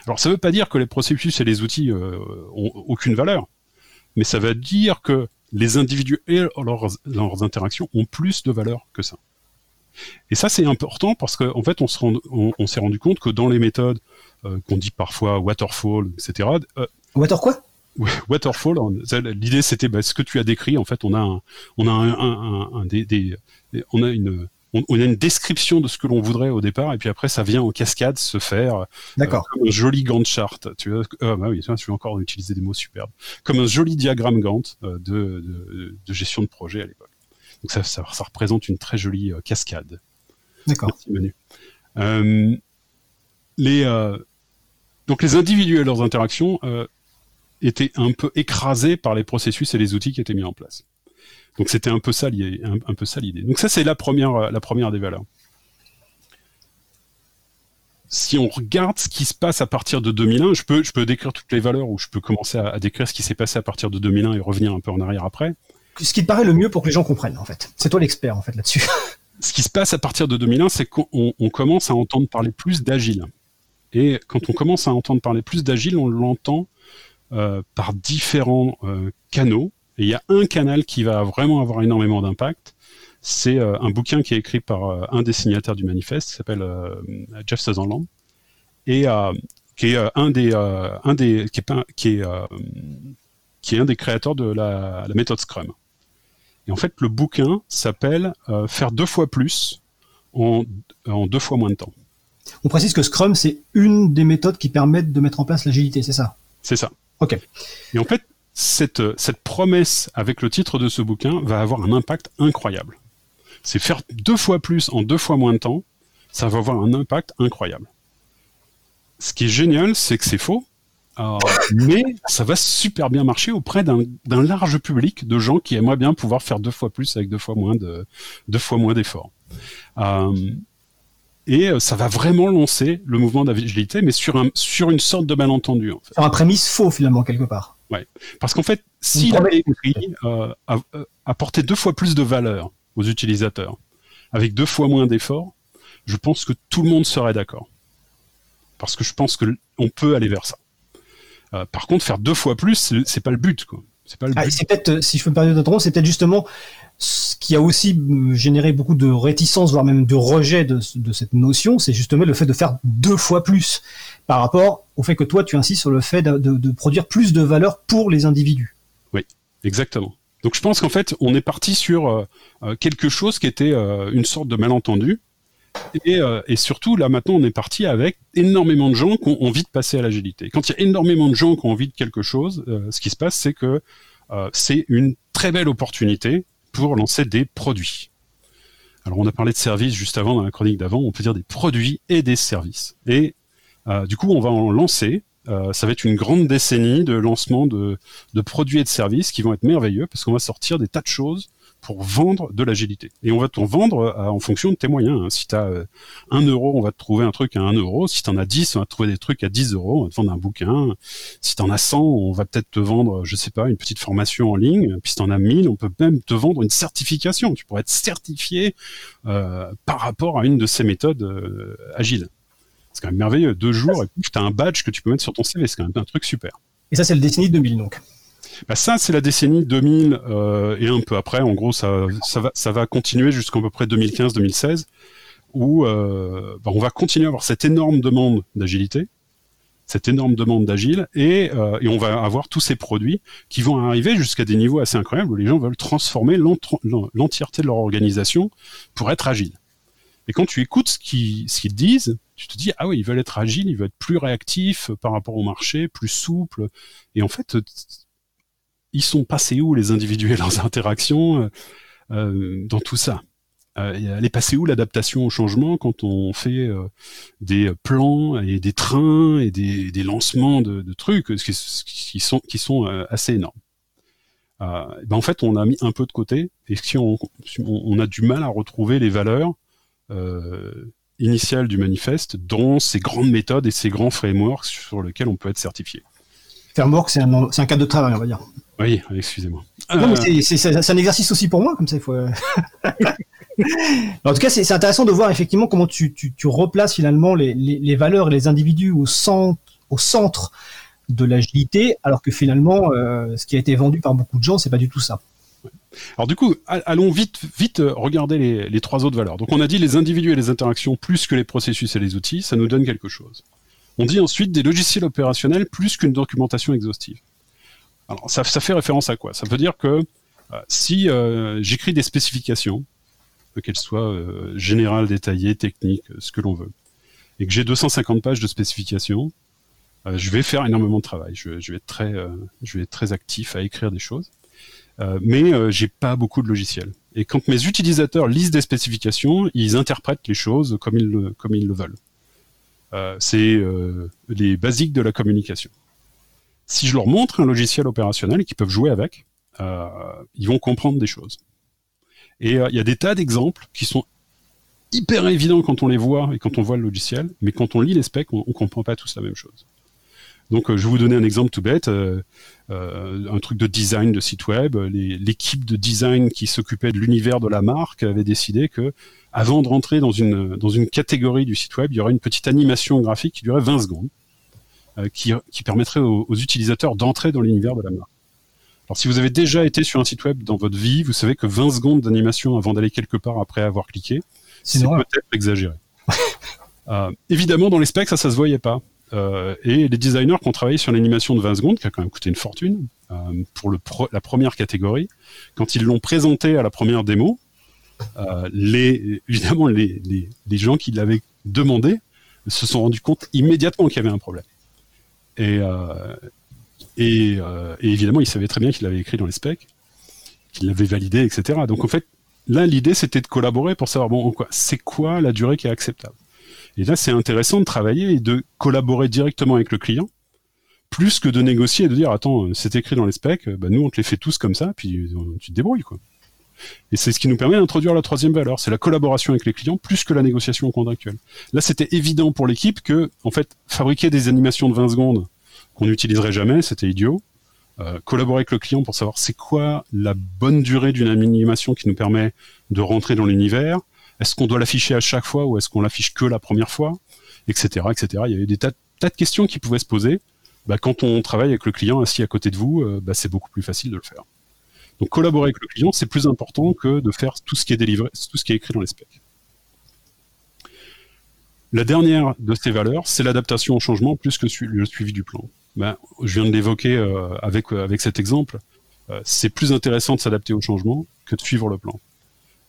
Alors ça ne veut pas dire que les processus et les outils euh, ont aucune valeur, mais ça veut dire que les individus et leurs, leurs interactions ont plus de valeur que ça. Et ça, c'est important parce qu'en en fait, on, se on, s'est rendu compte que dans les méthodes euh, qu'on dit parfois waterfall, etc. Euh, Water quoi? Waterfall, l'idée c'était bah, ce que tu as décrit. En fait, on a un, on a un, un, un des, des, on a une, on, a une description de ce que l'on voudrait au départ, et puis après ça vient en cascade se faire. Euh, comme un joli Gantt chart. Tu vois, ah, bah oui, je vais encore utiliser des mots superbes. Comme un joli diagramme Gantt de, de, de gestion de projet à l'époque. Donc ça, ça, ça, représente une très jolie euh, cascade. D'accord. Euh, les, euh, donc les individus et leurs interactions euh, étaient un peu écrasés par les processus et les outils qui étaient mis en place. Donc c'était un peu ça l'idée. Un, un, peu ça l'idée. Donc ça c'est la première, euh, la première des valeurs. Si on regarde ce qui se passe à partir de 2001, je peux, je peux décrire toutes les valeurs ou je peux commencer à, à décrire ce qui s'est passé à partir de 2001 et revenir un peu en arrière après ce qui te paraît le mieux pour que les gens comprennent, en fait. C'est toi l'expert, en fait, là-dessus. Ce qui se passe à partir de 2001, c'est qu'on on commence à entendre parler plus d'agile. Et quand on commence à entendre parler plus d'agile, on l'entend euh, par différents euh, canaux. Et il y a un canal qui va vraiment avoir énormément d'impact. C'est euh, un bouquin qui est écrit par euh, un des signataires du manifeste, qui s'appelle euh, Jeff Sutherland, et qui est un des, un des, qui est, qui est, qui est un des créateurs de la, la méthode Scrum. Et en fait, le bouquin s'appelle Faire deux fois plus en, en, deux fois moins de temps. On précise que Scrum, c'est une des méthodes qui permettent de mettre en place l'agilité, c'est ça? C'est ça. Ok. Et en fait, cette, cette promesse avec le titre de ce bouquin va avoir un impact incroyable. C'est faire deux fois plus en deux fois moins de temps, ça va avoir un impact incroyable. Ce qui est génial, c'est que c'est faux, euh, mais ça va super bien marcher auprès d'un large public de gens qui aimeraient bien pouvoir faire deux fois plus avec deux fois moins d'efforts. Euh, et euh, ça va vraiment lancer le mouvement d'agilité, mais sur un sur une sorte de malentendu. En fait. un prémisse faux finalement quelque part. Ouais. Parce qu'en fait, s'il avait écrit euh, apporter deux fois plus de valeur aux utilisateurs, avec deux fois moins d'efforts, je pense que tout le monde serait d'accord. Parce que je pense que on peut aller vers ça. Euh, par contre, faire deux fois plus, c'est pas le but, quoi. C'est pas le ah, c'est peut-être, euh, si je peux me permettre de c'est peut-être justement ce qui a aussi euh, généré beaucoup de réticence, voire même de rejet de, cette notion, c'est justement le fait de faire deux fois plus par rapport au fait que toi, tu insistes sur le fait de, produire plus de valeur pour les individus. Oui, exactement. Donc je pense qu'en fait, on est parti sur quelque chose qui était une sorte de malentendu, euh, et, surtout, là maintenant, on est parti avec énormément de gens qui ont envie de passer à l'agilité. Quand il y a énormément de gens qui ont envie de quelque chose, euh, ce qui se passe, c'est que euh, c'est une très belle opportunité pour lancer des produits. Alors, on a parlé de services juste avant dans la chronique d'avant. On peut dire des produits et des services. Et du coup, on va en lancer. ça va être une grande décennie de lancement de, de produits et de services qui vont être merveilleux parce qu'on va sortir des tas de choses pour vendre de l'agilité. Et on va t'en vendre euh, en fonction de tes moyens. Hein. Si tu as euh, 1 euro, on va te trouver un truc à 1 euro. Si tu en as 10, on va te trouver des trucs à 10 euros. On va te vendre un bouquin. Si tu en as 100, on va peut-être te vendre, je sais pas, une petite formation en ligne. Puis si tu en as 1000, on peut même te vendre une certification. Tu pourrais être certifié euh, par rapport à une de ces méthodes euh, agiles. C'est quand même merveilleux. Deux jours, et puis tu as un badge que tu peux mettre sur ton CV. C'est quand même un truc super. Et ça, c'est le Destiny 2000 donc bah ça, c'est la décennie 2000 euh, et un peu après. En gros, ça, ça va, continuer jusqu'à peu près 2015-2016, où euh, bah, on va continuer à avoir cette énorme demande d'agilité, cette énorme demande d'agile, et, euh, et, on va avoir tous ces produits qui vont arriver jusqu'à des niveaux assez incroyables où les gens veulent transformer l'entièreté de leur organisation pour être agile. Et quand tu écoutes ce qu'ils ce qu'ils disent, tu te dis ah oui, ils veulent être agiles, ils veulent être plus réactifs par rapport au marché, plus souples. Et en fait, ils sont passés où les individus et leurs interactions euh, euh, dans tout ça? Euh, elle est passée où l'adaptation au changement quand on fait des plans et des trains et des, lancements de, trucs qui, qui, sont, qui sont assez énormes? Ben En fait, on a mis un peu de côté et si on, on a du mal à retrouver les valeurs initiales du manifeste dans ces grandes méthodes et ces grands frameworks sur lesquels on peut être certifié. Framework, c'est un, un cadre de travail, on va dire. Oui, excusez-moi. Non, mais c'est un exercice aussi pour moi, comme ça, il faut. Euh. en tout cas, c'est intéressant de voir effectivement comment tu, tu, tu replaces finalement les, les, les, valeurs et les individus au centre, au centre de l'agilité, alors que finalement, euh, ce qui a été vendu par beaucoup de gens, c'est pas du tout ça. Alors du coup, allons vite, vite euh, regarder les, les, trois autres valeurs. Donc on a dit les individus et les interactions plus que les processus et les outils, ça nous donne quelque chose. On dit ensuite des logiciels opérationnels plus qu'une documentation exhaustive. Alors, ça, fait référence à quoi? Ça veut dire que euh, si euh, j'écris des spécifications, qu'elles soient euh, générales, détaillées, techniques, ce que l'on veut, et que j'ai 250 pages de spécifications, je vais faire énormément de travail. Je, vais être très, actif à écrire des choses, mais j'ai pas beaucoup de logiciels. Et quand mes utilisateurs lisent des spécifications, ils interprètent les choses comme ils le veulent. C'est les basiques de la communication si je leur montre un logiciel opérationnel qu'ils peuvent jouer avec, euh, ils vont comprendre des choses. Et euh, il y a des tas d'exemples qui sont hyper évidents quand on les voit et quand on voit le logiciel, mais quand on lit les specs, on, ne comprend pas tous la même chose. Donc, euh, je vais vous donner un exemple tout bête, un truc de design de site web. L'équipe de design qui s'occupait de l'univers de la marque avait décidé que, avant de rentrer dans une dans une catégorie du site web, il y aurait une petite animation graphique qui durait 20 secondes. Euh, qui, permettrait aux, utilisateurs d'entrer dans l'univers de la marque. Alors si vous avez déjà été sur un site web dans votre vie, vous savez que 20 secondes d'animation avant d'aller quelque part après avoir cliqué, c'est peut-être exagéré. euh, évidemment, dans les specs, ça, ça se voyait pas. Euh, et les designers qui ont travaillé sur l'animation de 20 secondes, qui a quand même coûté une fortune, euh, pour la première catégorie, quand ils l'ont présenté à la première démo, euh, les, évidemment, les, gens qui l'avaient demandé se sont rendus compte immédiatement qu'il y avait un problème. Et, évidemment, il savait très bien qu'il l'avait écrit dans les specs, qu'il l'avait validé, etc. Donc en fait, là, l'idée, c'était de collaborer pour savoir, bon, c'est quoi la durée qui est acceptable. Et là, c'est intéressant de travailler et de collaborer directement avec le client, plus que de négocier et de dire, attends, c'est écrit dans les specs, bah, nous, on te les fait tous comme ça, puis euh, tu te débrouilles, quoi. Et c'est ce qui nous permet d'introduire la troisième valeur, c'est la collaboration avec les clients plus que la négociation contractuelle. Là, c'était évident pour l'équipe que, en fait, fabriquer des animations de 20 secondes qu'on n'utiliserait jamais, c'était idiot. euh, collaborer avec le client pour savoir c'est quoi la bonne durée d'une animation qui nous permet de rentrer dans l'univers. Est-ce qu'on doit l'afficher à chaque fois ou est-ce qu'on l'affiche que la première fois, etc., etc. Il y avait des tas, de questions qui pouvaient se poser. Bah, quand on travaille avec le client assis à côté de vous, euh, bah, c'est beaucoup plus facile de le faire. Donc collaborer avec le client, c'est plus important que de faire tout ce qui est délivré, tout ce qui est écrit dans les specs. La dernière de ces valeurs, c'est l'adaptation au changement plus que le suivi du plan. Ben, je viens de l'évoquer euh, avec, euh, avec cet exemple. C'est plus intéressant de s'adapter au changement que de suivre le plan.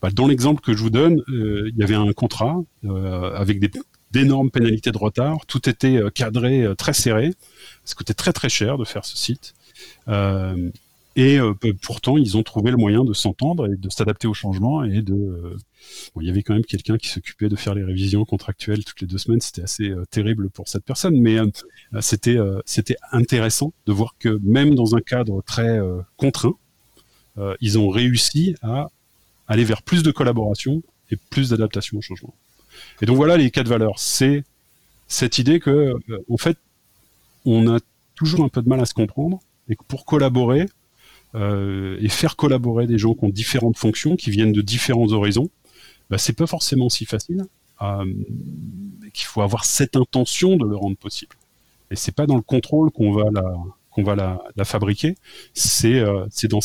Ben, dans l'exemple que je vous donne, il y avait un contrat avec des d'énormes pénalités de retard. Tout était cadré très serré. Ça coûtait très très cher de faire ce site. Et euh, pourtant, ils ont trouvé le moyen de s'entendre et de s'adapter au changement et de. Euh, il y avait quand même quelqu'un qui s'occupait de faire les révisions contractuelles toutes les deux semaines. C'était assez euh, terrible pour cette personne, mais c'était c'était intéressant de voir que même dans un cadre très contraint, ils ont réussi à aller vers plus de collaboration et plus d'adaptation au changement. Et donc voilà les quatre valeurs. C'est cette idée que, en fait, on a toujours un peu de mal à se comprendre et que pour collaborer, euh, et faire collaborer des gens qui ont différentes fonctions, qui viennent de différents horizons, bah, c'est pas forcément si facile. Euh, qu'il faut avoir cette intention de le rendre possible. Et c'est pas dans le contrôle qu'on va la qu'on va la, fabriquer, c'est euh, dans,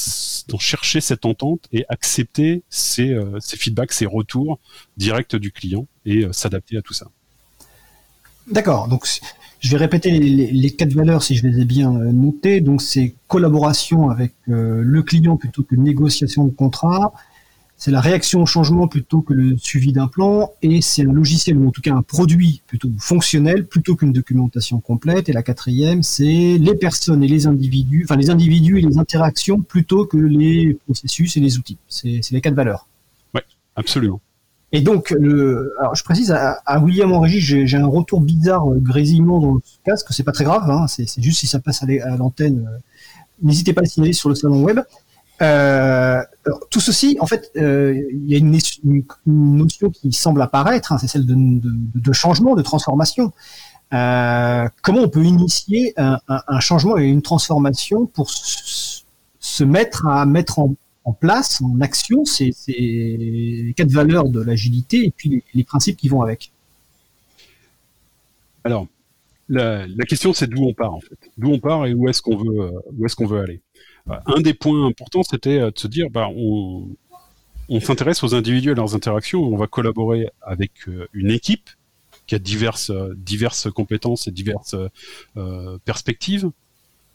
chercher cette entente et accepter ces, euh, ces feedbacks, ces retours directs du client et euh, s'adapter à tout ça. D'accord. Donc je vais répéter les, quatre valeurs si je les ai bien notées. Donc c'est collaboration avec le client plutôt que négociation de contrat. C'est la réaction au changement plutôt que le suivi d'un plan. Et c'est un logiciel ou en tout cas un produit plutôt fonctionnel plutôt qu'une documentation complète. Et la quatrième, c'est les personnes et les individus, enfin les individus et les interactions plutôt que les processus et les outils. C'est les quatre valeurs. Oui, absolument. Et donc, le, alors je précise à, William en régie, j'ai un retour bizarre, euh, grésillement dans le casque. C'est pas très grave, hein, c'est juste si ça passe à l'antenne. Euh, n'hésitez pas à le signaler sur le salon web. Euh, tout ceci, en fait, euh, il y a une, notion qui semble apparaître, hein, c'est celle de, changement, de transformation. Euh, comment on peut initier un, changement et une transformation pour se mettre à mettre en, place, en action, les quatre valeurs de l'agilité et puis les, principes qui vont avec? Alors, la, question c'est d'où on part en fait, d'où on part et où est-ce qu'on veut, où est-ce qu'on veut aller? Euh, un des points importants, c'était euh, de se dire, bah, on, s'intéresse aux individus et leurs interactions, on va collaborer avec euh, une équipe qui a diverses, diverses compétences et diverses perspectives,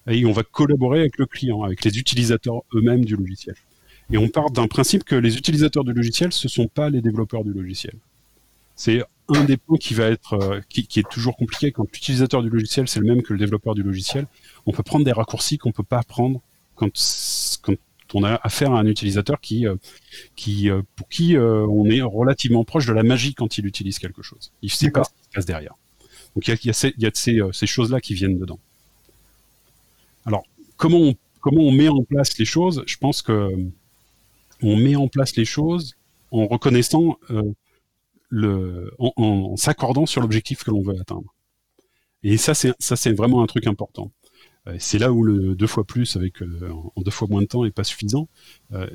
et on va collaborer avec le client, avec les utilisateurs eux-mêmes du logiciel. Et on part d'un principe que les utilisateurs du logiciel, ce ne sont pas les développeurs du logiciel. C'est un des points qui va être, euh, qui, est toujours compliqué quand l'utilisateur du logiciel, c'est le même que le développeur du logiciel. On peut prendre des raccourcis qu'on peut pas prendre quand, quand on a affaire à un utilisateur qui, euh, qui, euh, pour qui on est relativement proche de la magie quand il utilise quelque chose. Il sait pas ce qui se passe derrière. Donc il y a, y a, ces, y a ces, ces choses-là qui viennent dedans. Alors comment on, comment on met en place les choses? Je pense que on met en place les choses en reconnaissant euh, le, en, s'accordant sur l'objectif que l'on veut atteindre. Et ça, c'est ça, c'est vraiment un truc important. Euh, c'est là où le deux fois plus avec euh, en deux fois moins de temps est pas suffisant.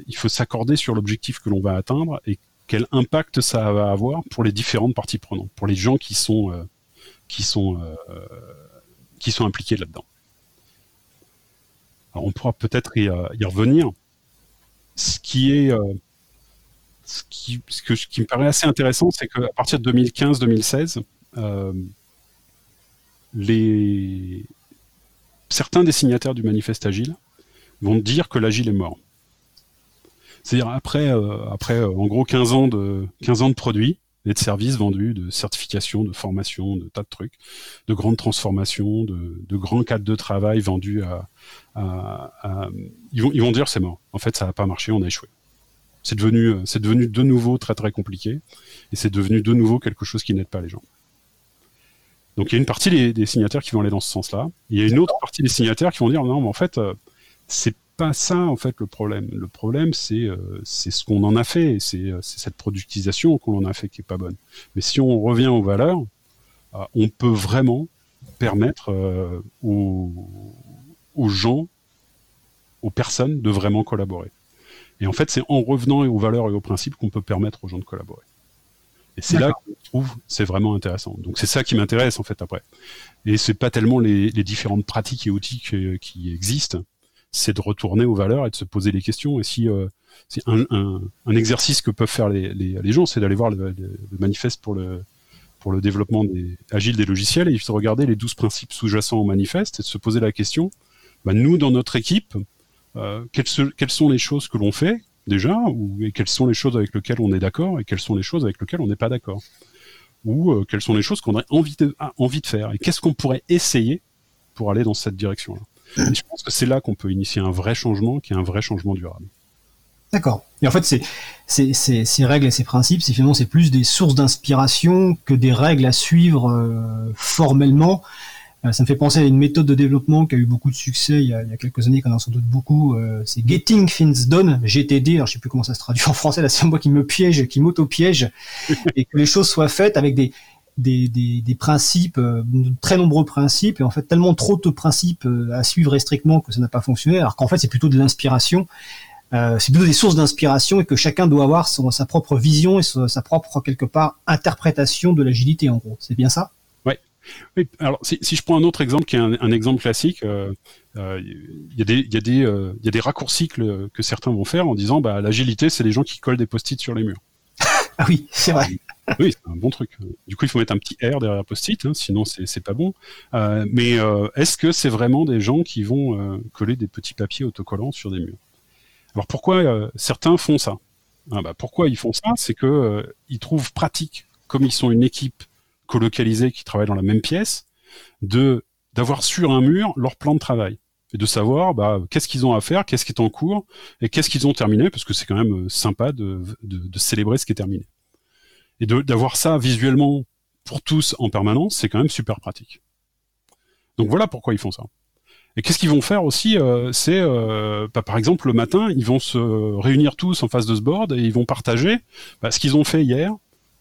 il faut s'accorder sur l'objectif que l'on va atteindre et quel impact ça va avoir pour les différentes parties prenantes, pour les gens qui sont qui sont qui sont impliqués là-dedans. On pourra peut-être y, revenir ce qui est euh, ce qui, ce, que, qui me paraît assez intéressant, c'est qu'à partir de 2015-2016, euh, les certains des signataires du manifeste agile vont dire que l'agile est mort. C'est-à-dire après, euh, après en gros 15 ans de 15 ans de produits et de services vendus, de certification, de formation, de tas de trucs, de grandes transformations, de, grands cadres de travail vendus à, ils, vont, ils vont dire c'est mort. En fait, ça n'a pas marché, on a échoué. C'est devenu, c'est devenu de nouveau très très compliqué et c'est devenu de nouveau quelque chose qui n'aide pas les gens. Donc il y a une partie des, signataires qui vont aller dans ce sens-là. Il y a une autre partie des signataires qui vont dire non, mais en fait, euh, c'est pas ça en fait le problème. Le problème c'est euh, c'est ce qu'on en a fait, c'est euh, cette productisation qu'on en a fait qui est pas bonne. Mais si on revient aux valeurs, on peut vraiment permettre aux gens aux personnes de vraiment collaborer. Et en fait, c'est en revenant aux valeurs et aux principes qu'on peut permettre aux gens de collaborer. Et c'est là qu'on trouve c'est vraiment intéressant. Donc c'est ça qui m'intéresse en fait après. Et c'est pas tellement les, différentes pratiques et outils qui existent, c'est de retourner aux valeurs et de se poser les questions. Et si euh, c'est un, exercice que peuvent faire les, gens, c'est d'aller voir le, manifeste pour le pour le développement des, agile des logiciels et de regarder les 12 principes sous-jacents au manifeste et de se poser la question, bah, nous dans notre équipe, euh, quelles, quelles sont les choses que l'on fait déjà, ou et quelles sont les choses avec lesquelles on est d'accord et quelles sont les choses avec lesquelles on n'est pas d'accord, ou euh, quelles sont les choses qu'on aurait envie de, envie de faire et qu'est-ce qu'on pourrait essayer pour aller dans cette direction-là. je pense que c'est là qu'on peut initier un vrai changement qui est un vrai changement durable. D'accord. Et en fait, ces règles et ces principes, c'est finalement c'est plus des sources d'inspiration que des règles à suivre euh, formellement ça me fait penser à une méthode de développement qui a eu beaucoup de succès il y a, quelques années, qu'on a sans doute beaucoup. Euh, c'est Getting Things Done, GTD. Alors je sais plus comment ça se traduit en français. Là, c'est moi qui me piège, qui m'auto-piège, et que les choses soient faites avec des des, des, principes, euh, de très nombreux principes, et en fait tellement trop de principes à suivre strictement que ça n'a pas fonctionné, alors qu'en fait c'est plutôt de l'inspiration. c'est plutôt des sources d'inspiration et que chacun doit avoir sa propre vision et sa propre quelque part interprétation de l'agilité en gros. C'est bien ça? Oui, alors si, je prends un autre exemple qui est un, exemple classique, euh, euh, il y, euh, y, a des raccourcis que, certains vont faire en disant bah, l'agilité, c'est les gens qui collent des post-it sur les murs. ah oui, c'est vrai. Oui, c'est un bon truc. Du coup, il faut mettre un petit R derrière post-it, hein, sinon c'est pas bon. mais est-ce que c'est vraiment des gens qui vont coller des petits papiers autocollants sur des murs? Alors pourquoi certains font ça? Ah, bah, Pourquoi ils font ça? C'est que ils trouvent pratique, comme ils sont une équipe colocalisés qui travaillent dans la même pièce, de d'avoir sur un mur leur plan de travail et de savoir bah, qu'est-ce qu'ils ont à faire, qu'est-ce qui est en cours et qu'est-ce qu'ils ont terminé, parce que c'est quand même euh, sympa de, de, célébrer ce qui est terminé. Et d'avoir ça visuellement pour tous en permanence, c'est quand même super pratique. Donc voilà pourquoi ils font ça. Et qu'est-ce qu'ils vont faire aussi euh, C'est, euh, bah, par exemple, le matin, ils vont se réunir tous en face de ce board et ils vont partager bah, ce qu'ils ont fait hier,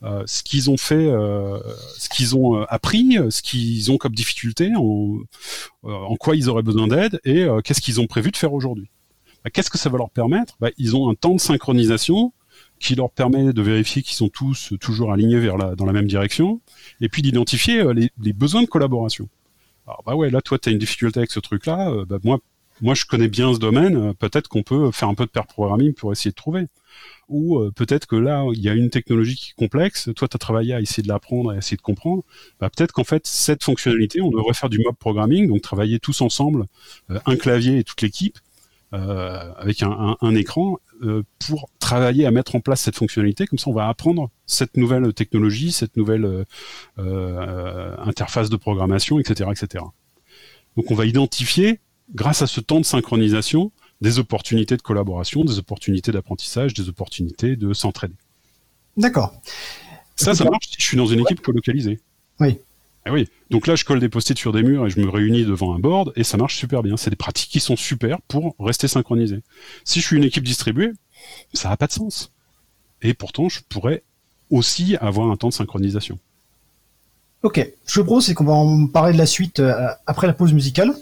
euh, ce qu'ils ont fait, euh, ce qu'ils ont euh, appris, ce qu'ils ont comme difficulté, en, quoi ils auraient besoin d'aide et qu'est-ce qu'ils ont prévu de faire aujourd'hui. Bah, qu'est-ce que ça va leur permettre? Bah, Ils ont un temps de synchronisation qui leur permet de vérifier qu'ils sont tous toujours alignés dans la même direction, et puis d'identifier les, les, besoins de collaboration. Alors bah ouais, là toi tu as une difficulté avec ce truc-là, bah, moi moi je connais bien ce domaine, peut-être qu'on peut faire un peu de pair programming pour essayer de trouver ou euh, peut-être que là, il y a une technologie qui est complexe, toi, tu as travaillé à essayer de l'apprendre, à essayer de comprendre, bah, peut-être qu'en fait, cette fonctionnalité, on devrait faire du mob programming, donc travailler tous ensemble, euh, un clavier et toute l'équipe, euh, avec un, un, écran, pour travailler à mettre en place cette fonctionnalité, comme ça on va apprendre cette nouvelle technologie, cette nouvelle interface de programmation, etc., etc. Donc on va identifier, grâce à ce temps de synchronisation, des opportunités de collaboration, des opportunités d'apprentissage, des opportunités de s'entraider. D'accord. Ça, ça marche si je suis dans une équipe colocalisée. Oui. Eh oui. Donc là, je colle des post-it sur des murs et je me réunis devant un board et ça marche super bien. C'est des pratiques qui sont super pour rester synchronisé. Si je suis une équipe distribuée, ça n'a pas de sens. Et pourtant, je pourrais aussi avoir un temps de synchronisation. Ok. Je propose, c'est qu'on va en parler de la suite euh, après la pause musicale.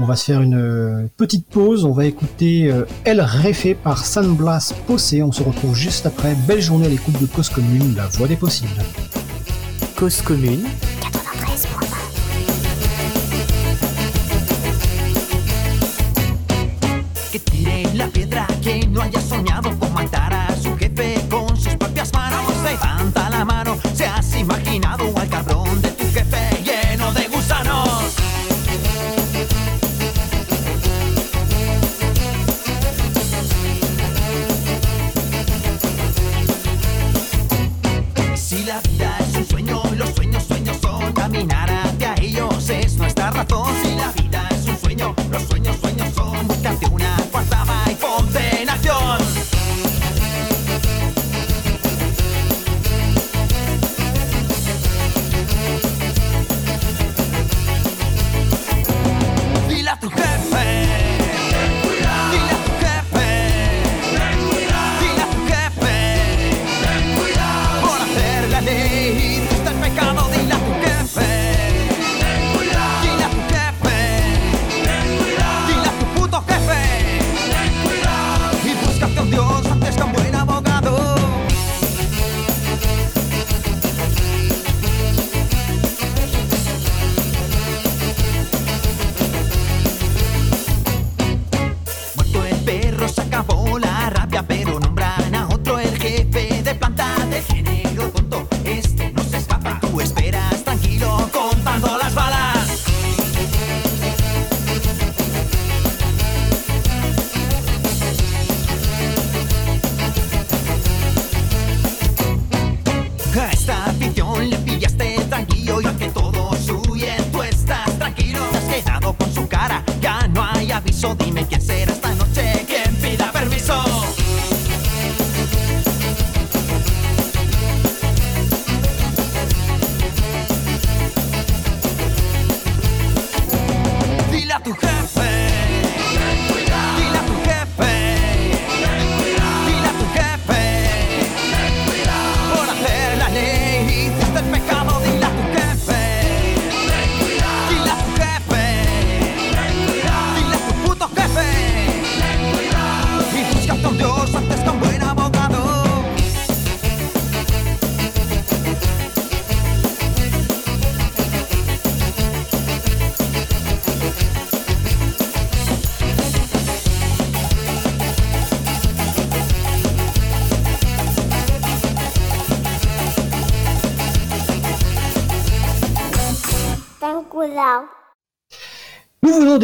On va se faire une euh, petite pause, on va écouter euh, El Réfé par San Blas Possé. On se retrouve juste après. Belle journée à l'écoute de Cause Commune, la voix des possibles. Cause Commune Que tire la piedra que no haya soñado con matar a su jefe con sus propias manos. Levanta la mano, se has imaginado al cabrón son. Búscate una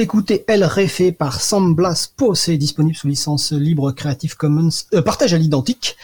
d'écouter El Refe par Sam Blas disponible sous licence libre Creative Commons, euh, partage à l'identique.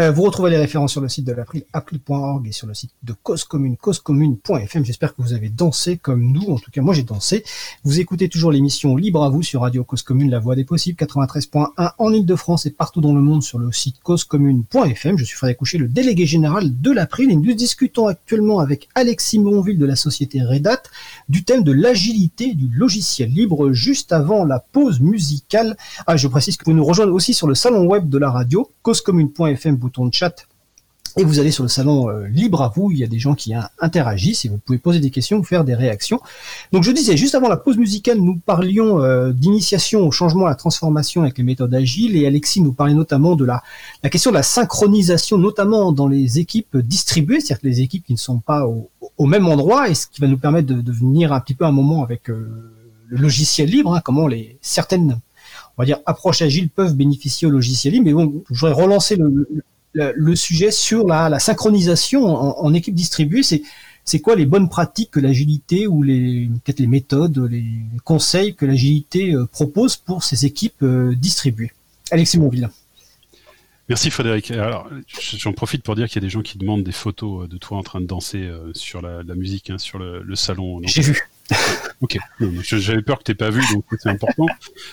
Euh, vous retrouvez les références sur le site de l'April, april.org et sur le site de Cause Commune, causecommune.fm. J'espère que vous avez dansé comme nous. En tout cas, moi j'ai dansé. Vous écoutez toujours l'émission Libre à vous sur Radio Cause Commune, la voix des possibles, 93.1 en Ile-de-France et partout dans le monde sur le site causecommune.fm. Je suis Frédéric Coucher, le délégué général de l'April et nous discutons actuellement avec Alexis Monville de la société Redat du thème de l'agilité du logiciel libre juste avant la pause musicale. Ah, je précise que vous nous rejoignez aussi sur le salon web de la radio, causecommune.fm, bouton de chat. Et vous allez sur le salon euh, libre à vous, il y a des gens qui hein, interagissent et vous pouvez poser des questions ou faire des réactions. Donc je disais, juste avant la pause musicale, nous parlions euh, d'initiation au changement, à la transformation avec les méthodes agiles et Alexis nous parlait notamment de la, la question de la synchronisation, notamment dans les équipes distribuées, c'est-à-dire les équipes qui ne sont pas au, même endroit et ce qui va nous permettre de, venir un petit peu un moment avec euh, le logiciel libre, hein, comment les certaines on va dire approches agiles peuvent bénéficier au logiciel libre. Mais bon, je voudrais relancer le, le sujet sur la, la synchronisation en, en, équipe distribuée. C'est c'est quoi les bonnes pratiques que l'agilité ou les peut-être les méthodes, les conseils que l'agilité euh, propose pour ces équipes euh, distribuées? Alexis Monville. Merci Frédéric. Alors, j'en profite pour dire qu'il y a des gens qui demandent des photos de toi en train de danser euh, sur la, la musique, hein, sur le, le salon. J'ai vu. Ok, j'avais peur que tu pas vu, donc c'est important.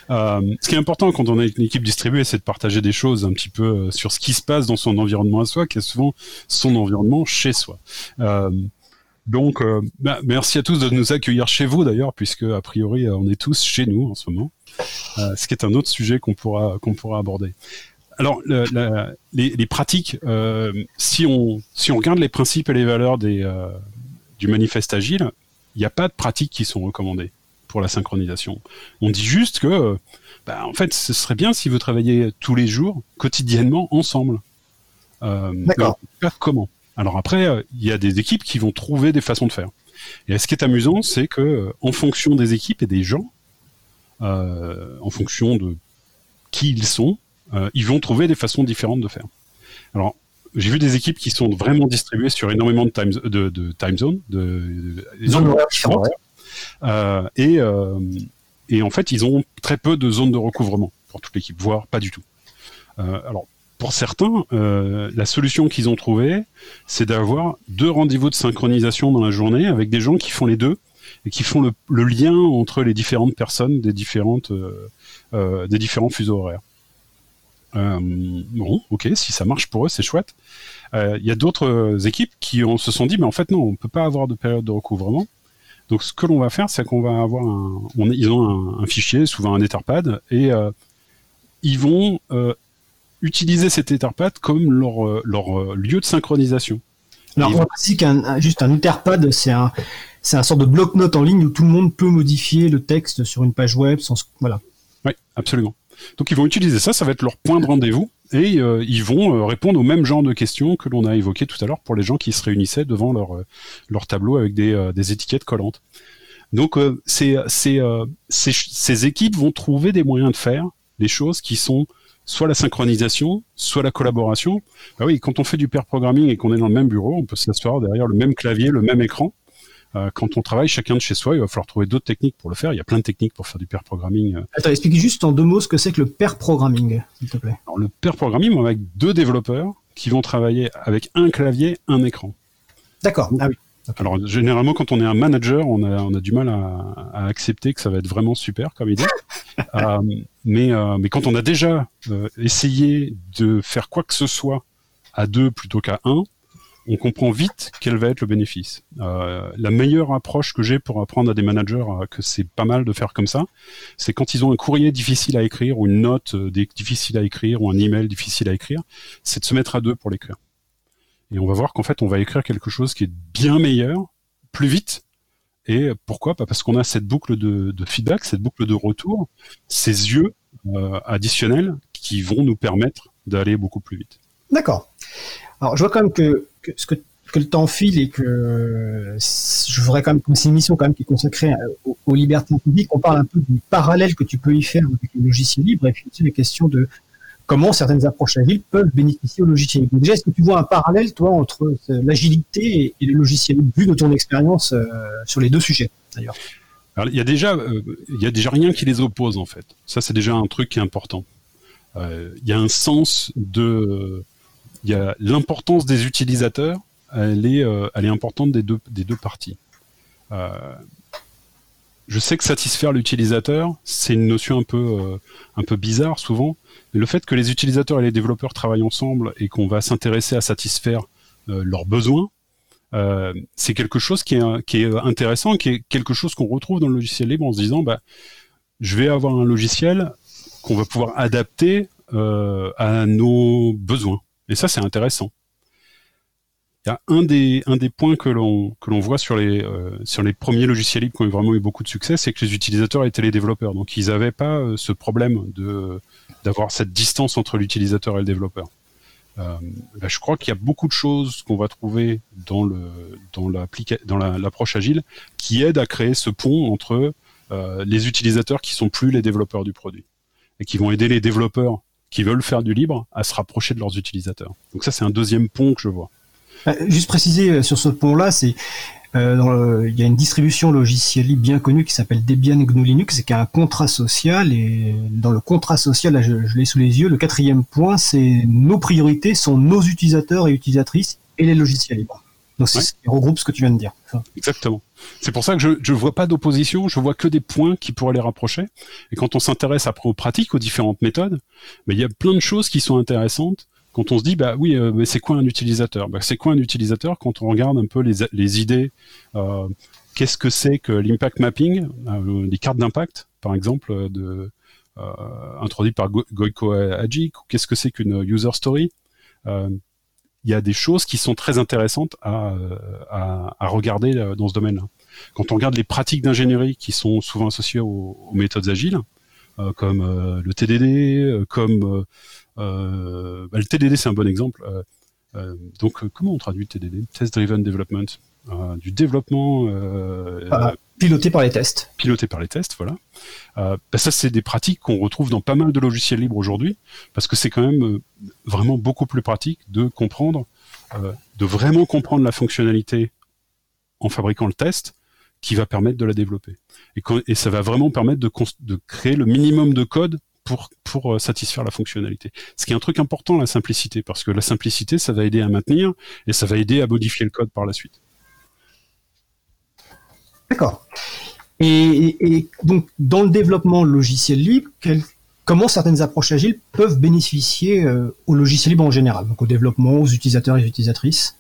Euh, ce qui est important quand on a une équipe distribuée, c'est de partager des choses un petit peu euh, sur ce qui se passe dans son environnement à soi, qui est souvent son environnement chez soi. Euh, donc, bah, merci à tous de nous accueillir chez vous d'ailleurs, puisque a priori on est tous chez nous en ce moment, ce qui est un autre sujet qu'on pourra qu'on pourra aborder. Alors, les, pratiques, si on si on regarde les principes et les valeurs du manifeste agile, il n'y a pas de pratiques qui sont recommandées pour la synchronisation. On dit juste que, bah, en fait, ce serait bien si vous travaillez tous les jours, quotidiennement, ensemble. Euh, D'accord. Comment? Alors après, il y a des équipes qui vont trouver des façons de faire. Et ce qui est amusant, c'est que, en fonction des équipes et des gens, euh, en fonction de qui ils sont, euh, ils vont trouver des façons différentes de faire. Alors, j'ai vu des équipes qui sont vraiment distribuées sur énormément de time, de, de time zone, de, de zones différentes. Euh, et, euh, et en fait, ils ont très peu de zones de recouvrement pour toute l'équipe, voire pas du tout. Euh, alors, pour certains, la solution qu'ils ont trouvée, c'est d'avoir deux rendez-vous de synchronisation dans la journée avec des gens qui font les deux et qui font le, le lien entre les différentes personnes des différentes des différents fuseaux horaires. Euh, bon, ok, si ça marche pour eux, c'est chouette. Il euh, y a d'autres équipes qui se sont dit, mais en fait non, on peut pas avoir de période de recouvrement. Donc ce que l'on va faire, c'est qu'on va avoir un, on, ils ont un, un, fichier, souvent un Etherpad, et euh, ils vont utiliser cet Etherpad comme leur, leur lieu de synchronisation. Alors on précise qu'un juste un Etherpad, c'est un c'est un sort de bloc-notes en ligne où tout le monde peut modifier le texte sur une page web sans voilà. Oui, absolument. Donc ils vont utiliser ça, ça va être leur point de rendez-vous, et euh, ils vont euh, répondre au même genre de questions que l'on a évoqué tout à l'heure pour les gens qui se réunissaient devant leur, euh, leur tableau avec des, des étiquettes collantes. Donc ces, ces, ces, équipes vont trouver des moyens de faire les choses qui sont soit la synchronisation, soit la collaboration. Bah oui, quand on fait du pair programming et qu'on est dans le même bureau, on peut s'asseoir derrière le même clavier, le même écran, quand on travaille chacun de chez soi, il va falloir trouver d'autres techniques pour le faire. Il y a plein de techniques pour faire du pair programming. Attends, explique juste en deux mots ce que c'est que le pair programming, s'il te plaît. Alors, le pair programming, avec deux développeurs qui vont travailler avec un clavier, un écran. D'accord. Ah oui. Alors généralement, quand on est un manager, on a, on a du mal à, à accepter que ça va être vraiment super comme idée. Euh, mais, euh, mais quand on a déjà euh, essayé de faire quoi que ce soit à deux plutôt qu'à un, on comprend vite quel va être le bénéfice. Euh, la meilleure approche que j'ai pour apprendre à des managers euh, que c'est pas mal de faire comme ça, c'est quand ils ont un courrier difficile à écrire ou une note euh, difficile à écrire ou un email difficile à écrire, c'est de se mettre à deux pour l'écrire. Et on va voir qu'en fait, on va écrire quelque chose qui est bien meilleur, plus vite. Et pourquoi Bah, Parce qu'on a cette boucle de, de feedback, cette boucle de retour, ces yeux additionnels qui vont nous permettre d'aller beaucoup plus vite. D'accord. Alors, je vois quand même que, que, ce que, le temps file et que je voudrais quand même que c'est une émission quand même qui est consacrée aux, libertés publiques. On parle un peu du parallèle que tu peux y faire avec le logiciel libre et puis aussi la question de comment certaines approches agiles peuvent bénéficier au logiciel libre. Déjà, est-ce que tu vois un parallèle, toi, entre euh, l'agilité et, le logiciel libre, vu de ton expérience euh, sur les deux sujets, d'ailleurs? Il y a déjà, euh, il y a déjà rien qui les oppose en fait. Ça, c'est déjà un truc qui est important. Il y a un sens de, il y a l'importance des utilisateurs. Elle est, euh, elle est importante des deux, des deux parties. Euh, je sais que satisfaire l'utilisateur, c'est une notion un peu, euh, un peu bizarre souvent. Mais le fait que les utilisateurs et les développeurs travaillent ensemble et qu'on va s'intéresser à satisfaire leurs besoins, c'est quelque chose qui est, intéressant, qui est quelque chose qu'on retrouve dans le logiciel libre en se disant, bah, je vais avoir un logiciel qu'on va pouvoir adapter à nos besoins. Et ça, c'est intéressant. Il y a un des, un des points que l'on que l'on voit sur les euh, sur les premiers logiciels libres qui ont vraiment eu beaucoup de succès, c'est que les utilisateurs étaient les développeurs, donc ils n'avaient pas euh, ce problème de d'avoir cette distance entre l'utilisateur et le développeur. Euh, ben, je crois qu'il y a beaucoup de choses qu'on va trouver dans le dans l'approche agile qui aident à créer ce pont entre euh, les utilisateurs qui sont plus les développeurs du produit et qui vont aider les développeurs qui veulent faire du libre à se rapprocher de leurs utilisateurs. Donc ça c'est un deuxième pont que je vois. Euh, Juste préciser euh, sur ce pont-là, c'est euh, il y a une distribution logicielle libre bien connue qui s'appelle Debian GNU Linux et qui a un contrat social. Et dans le contrat social, là, je l'ai sous les yeux, le quatrième point, c'est nos priorités sont nos utilisateurs et utilisatrices et les logiciels libres. Donc c'est Ouais. regroupe ce que tu viens de dire. Exactement. C'est pour ça que je je vois pas d'opposition, je vois que des points qui pourraient les rapprocher. Et quand on s'intéresse après aux pratiques, aux différentes méthodes, mais il y a plein de choses qui sont intéressantes. Quand on se dit bah oui, euh, mais c'est quoi un utilisateur? Bah, C'est quoi un utilisateur quand on regarde un peu les, les idées euh, Qu'est-ce que c'est que l'impact mapping euh, Les cartes d'impact, par exemple, euh, de euh, introduites par Go- Goiko ou qu'est-ce que c'est qu'une user story Euh, il y a des choses qui sont très intéressantes à, euh, à, regarder euh, dans ce domaine-là. Quand on regarde les pratiques d'ingénierie qui sont souvent associées aux, méthodes agiles, euh, comme le TDD, comme bah, le TDD c'est un bon exemple. Donc comment on traduit TDD Test Driven Development, du développement euh, Ah. piloté par les tests. piloté par les tests, voilà. Euh, bah, ça, c'est des pratiques qu'on retrouve dans pas mal de logiciels libres aujourd'hui, parce que c'est quand même euh, vraiment beaucoup plus pratique de comprendre, euh, de vraiment comprendre la fonctionnalité en fabriquant le test qui va permettre de la développer. Et, quand- et ça va vraiment permettre de, créer le minimum de code pour, pour euh, satisfaire la fonctionnalité. Ce qui est un truc important, la simplicité, parce que la simplicité, ça va aider à maintenir et ça va aider à modifier le code par la suite. D'accord. Et, donc, dans le développement logiciel libre, comment certaines approches agiles peuvent bénéficier euh, au logiciel libre en général, donc au développement, aux utilisateurs et utilisatrices?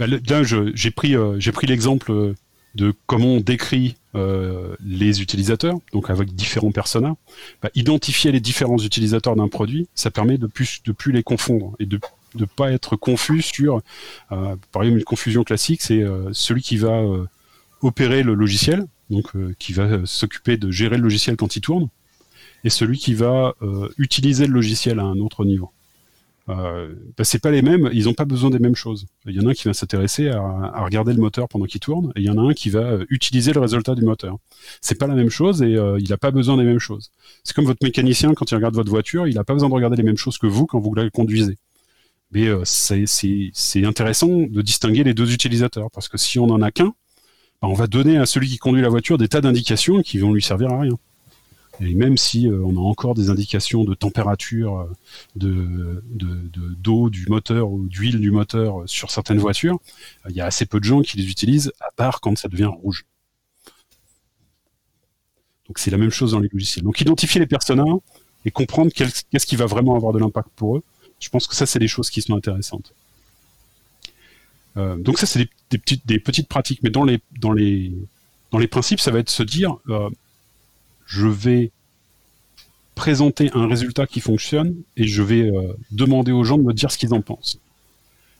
Le- Là, je- j'ai pris, l'exemple euh, de comment on décrit les utilisateurs, donc avec différents personas. Bah, identifier les différents utilisateurs d'un produit, ça permet de plus de plus les confondre et de ne pas être confus sur, par exemple, une confusion classique, c'est celui qui va opérer le logiciel, donc euh, qui va euh, s'occuper de gérer le logiciel quand il tourne, et celui qui va euh, utiliser le logiciel à un autre niveau. Euh, bah, c'est pas les mêmes, ils n'ont pas besoin des mêmes choses. Il y en a un qui va s'intéresser à, regarder le moteur pendant qu'il tourne, et il y en a un qui va utiliser le résultat du moteur. C'est pas la même chose et il n'a pas besoin des mêmes choses. C'est comme votre mécanicien quand il regarde votre voiture, il n'a pas besoin de regarder les mêmes choses que vous quand vous la conduisez. Mais c'est- intéressant de distinguer les deux utilisateurs parce que si on en a qu'un, on va donner à celui qui conduit la voiture des tas d'indications qui vont lui servir à rien. Et même si on a encore des indications de température, de d'eau du moteur ou d'huile du moteur sur certaines voitures, il y a assez peu de gens qui les utilisent, à part quand ça devient rouge. Donc c'est la même chose dans les logiciels. Donc identifier les personas et comprendre qu'est-ce qui va vraiment avoir de l'impact pour eux. Je pense que ça, c'est des choses qui sont intéressantes. Euh, donc ça, c'est des, petites, pratiques, mais dans les, dans les, dans les principes, ça va être se dire, euh, je vais présenter un résultat qui fonctionne et je vais euh, demander aux gens de me dire ce qu'ils en pensent.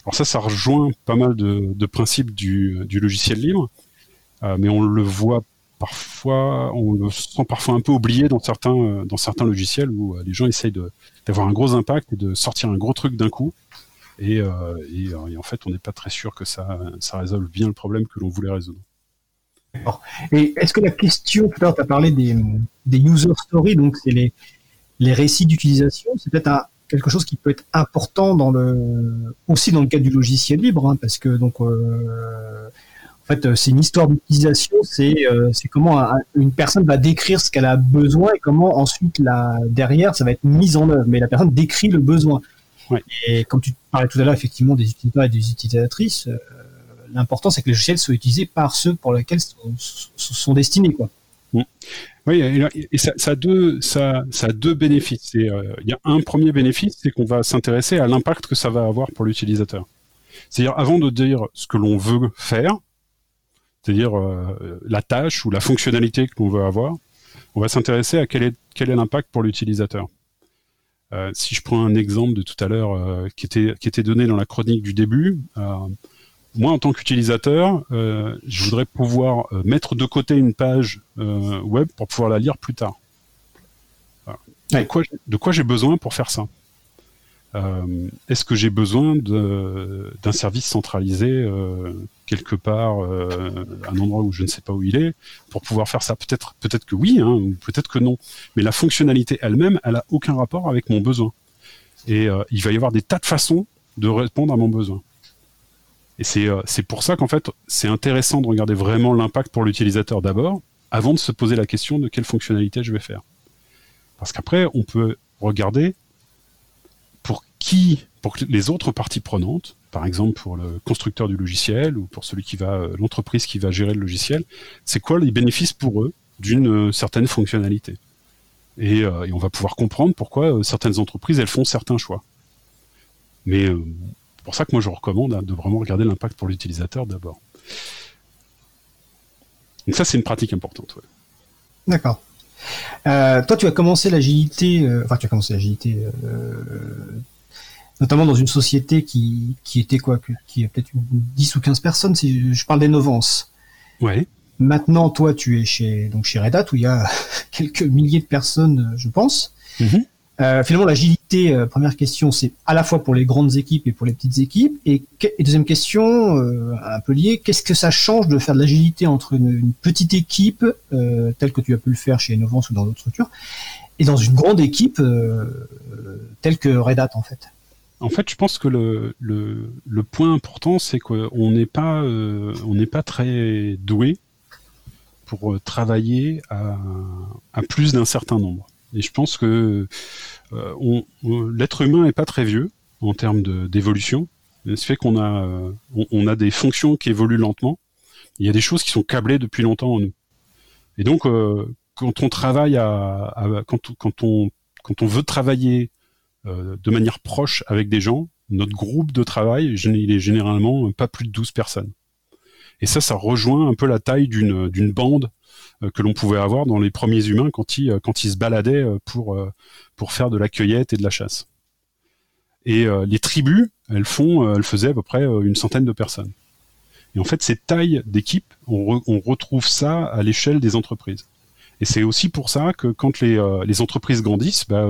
Alors ça, ça rejoint pas mal de, de principes du, du, logiciel libre, mais on le voit parfois, on le sent parfois un peu oublié dans certains, dans certains logiciels où les gens essayent d'avoir un gros impact et de sortir un gros truc d'un coup. Et, euh, euh, et, en fait, on n'est pas très sûr que ça, ça résolve bien le problème que l'on voulait résoudre. Et est-ce que la question, tout à l'heure, tu as parlé des, des, user stories, donc c'est les, les récits d'utilisation, c'est peut-être quelque chose qui peut être important dans le, aussi dans le cadre du logiciel libre, hein, parce que donc, euh, en fait, c'est une histoire d'utilisation, c'est euh, c'est comment une personne va décrire ce qu'elle a besoin et comment ensuite, la, derrière, ça va être mis en œuvre. Mais la personne décrit le besoin. Et comme tu parlais tout à l'heure effectivement des utilisateurs et des utilisatrices, euh, l'important c'est que les logiciels soient utilisés par ceux pour lesquels sont, sont destinés. Mm. Oui, et ça, a deux, ça a deux bénéfices. Euh, il y a un premier bénéfice, c'est qu'on va s'intéresser à l'impact que ça va avoir pour l'utilisateur. C'est-à-dire, avant de dire ce que l'on veut faire, c'est-à-dire euh, la tâche ou la fonctionnalité que l'on veut avoir, on va s'intéresser à quel est, quel est l'impact pour l'utilisateur. Euh, si je prends un exemple de tout à l'heure euh, qui, était, qui était donné dans la chronique du début, euh, moi en tant qu'utilisateur, je voudrais pouvoir mettre de côté une page web pour pouvoir la lire plus tard. De quoi j'ai besoin pour faire ça? Euh, est-ce que j'ai besoin d'un service centralisé euh, quelque part, euh, un endroit où je ne sais pas où il est, pour pouvoir faire ça? Peut-être, peut-être que oui, hein, peut-être que non. Mais la fonctionnalité elle-même, elle a aucun rapport avec mon besoin. Et il va y avoir des tas de façons de répondre à mon besoin. Et c'est pour ça qu'en fait, c'est intéressant de regarder vraiment l'impact pour l'utilisateur d'abord, avant de se poser la question de quelle fonctionnalité je vais faire. Parce qu'après, on peut regarder qui, pour les autres parties prenantes, par exemple pour le constructeur du logiciel ou pour celui qui va, euh, l'entreprise qui va gérer le logiciel, c'est quoi les bénéfices pour eux d'une euh, certaine fonctionnalité? Et, euh, et, on va pouvoir comprendre pourquoi certaines entreprises elles font certains choix. Mais pour ça que moi je recommande hein, de vraiment regarder l'impact pour l'utilisateur d'abord. Donc ça c'est une pratique importante. D'accord. Toi, tu as commencé l'agilité, enfin, tu as commencé l'agilité, notamment dans une société qui, qui était quoi, qui a peut-être 10 ou 15 personnes, si je parle d'Innovance. Ouais. Maintenant, toi, tu es chez, donc chez Red Hat, où il y a quelques milliers de personnes, je pense. Mm-hmm. Euh, finalement, l'agilité, euh, première question, c'est à la fois pour les grandes équipes et pour les petites équipes. Et, deuxième question, euh, un peu liée, qu'est-ce que ça change de faire de l'agilité entre une, petite équipe, telle que tu as pu le faire chez Innovance ou dans d'autres structures, et dans une grande équipe telle que Red Hat, en fait? En fait, je pense que le, point important, c'est qu'on n'est pas, on n'est pas très doué pour travailler à, plus d'un certain nombre. Et je pense que euh, l'être humain n'est pas très vieux en termes d'évolution. Ce fait qu'on a, euh, des fonctions qui évoluent lentement. Il y a des choses qui sont câblées depuis longtemps en nous. Et donc, euh, quand on travaille quand on veut travailler de manière proche avec des gens, notre groupe de travail, il est généralement pas plus de 12 personnes. Et ça, ça rejoint un peu la taille d'une bande euh, que l'on pouvait avoir dans les premiers humains quand ils, euh, se baladaient euh, pour, faire de la cueillette et de la chasse. Et les tribus, elles font, elles faisaient à peu près une centaine de personnes. Et en fait, ces tailles d'équipe, on, retrouve ça à l'échelle des entreprises. Et c'est aussi pour ça que quand les, les entreprises grandissent, bah,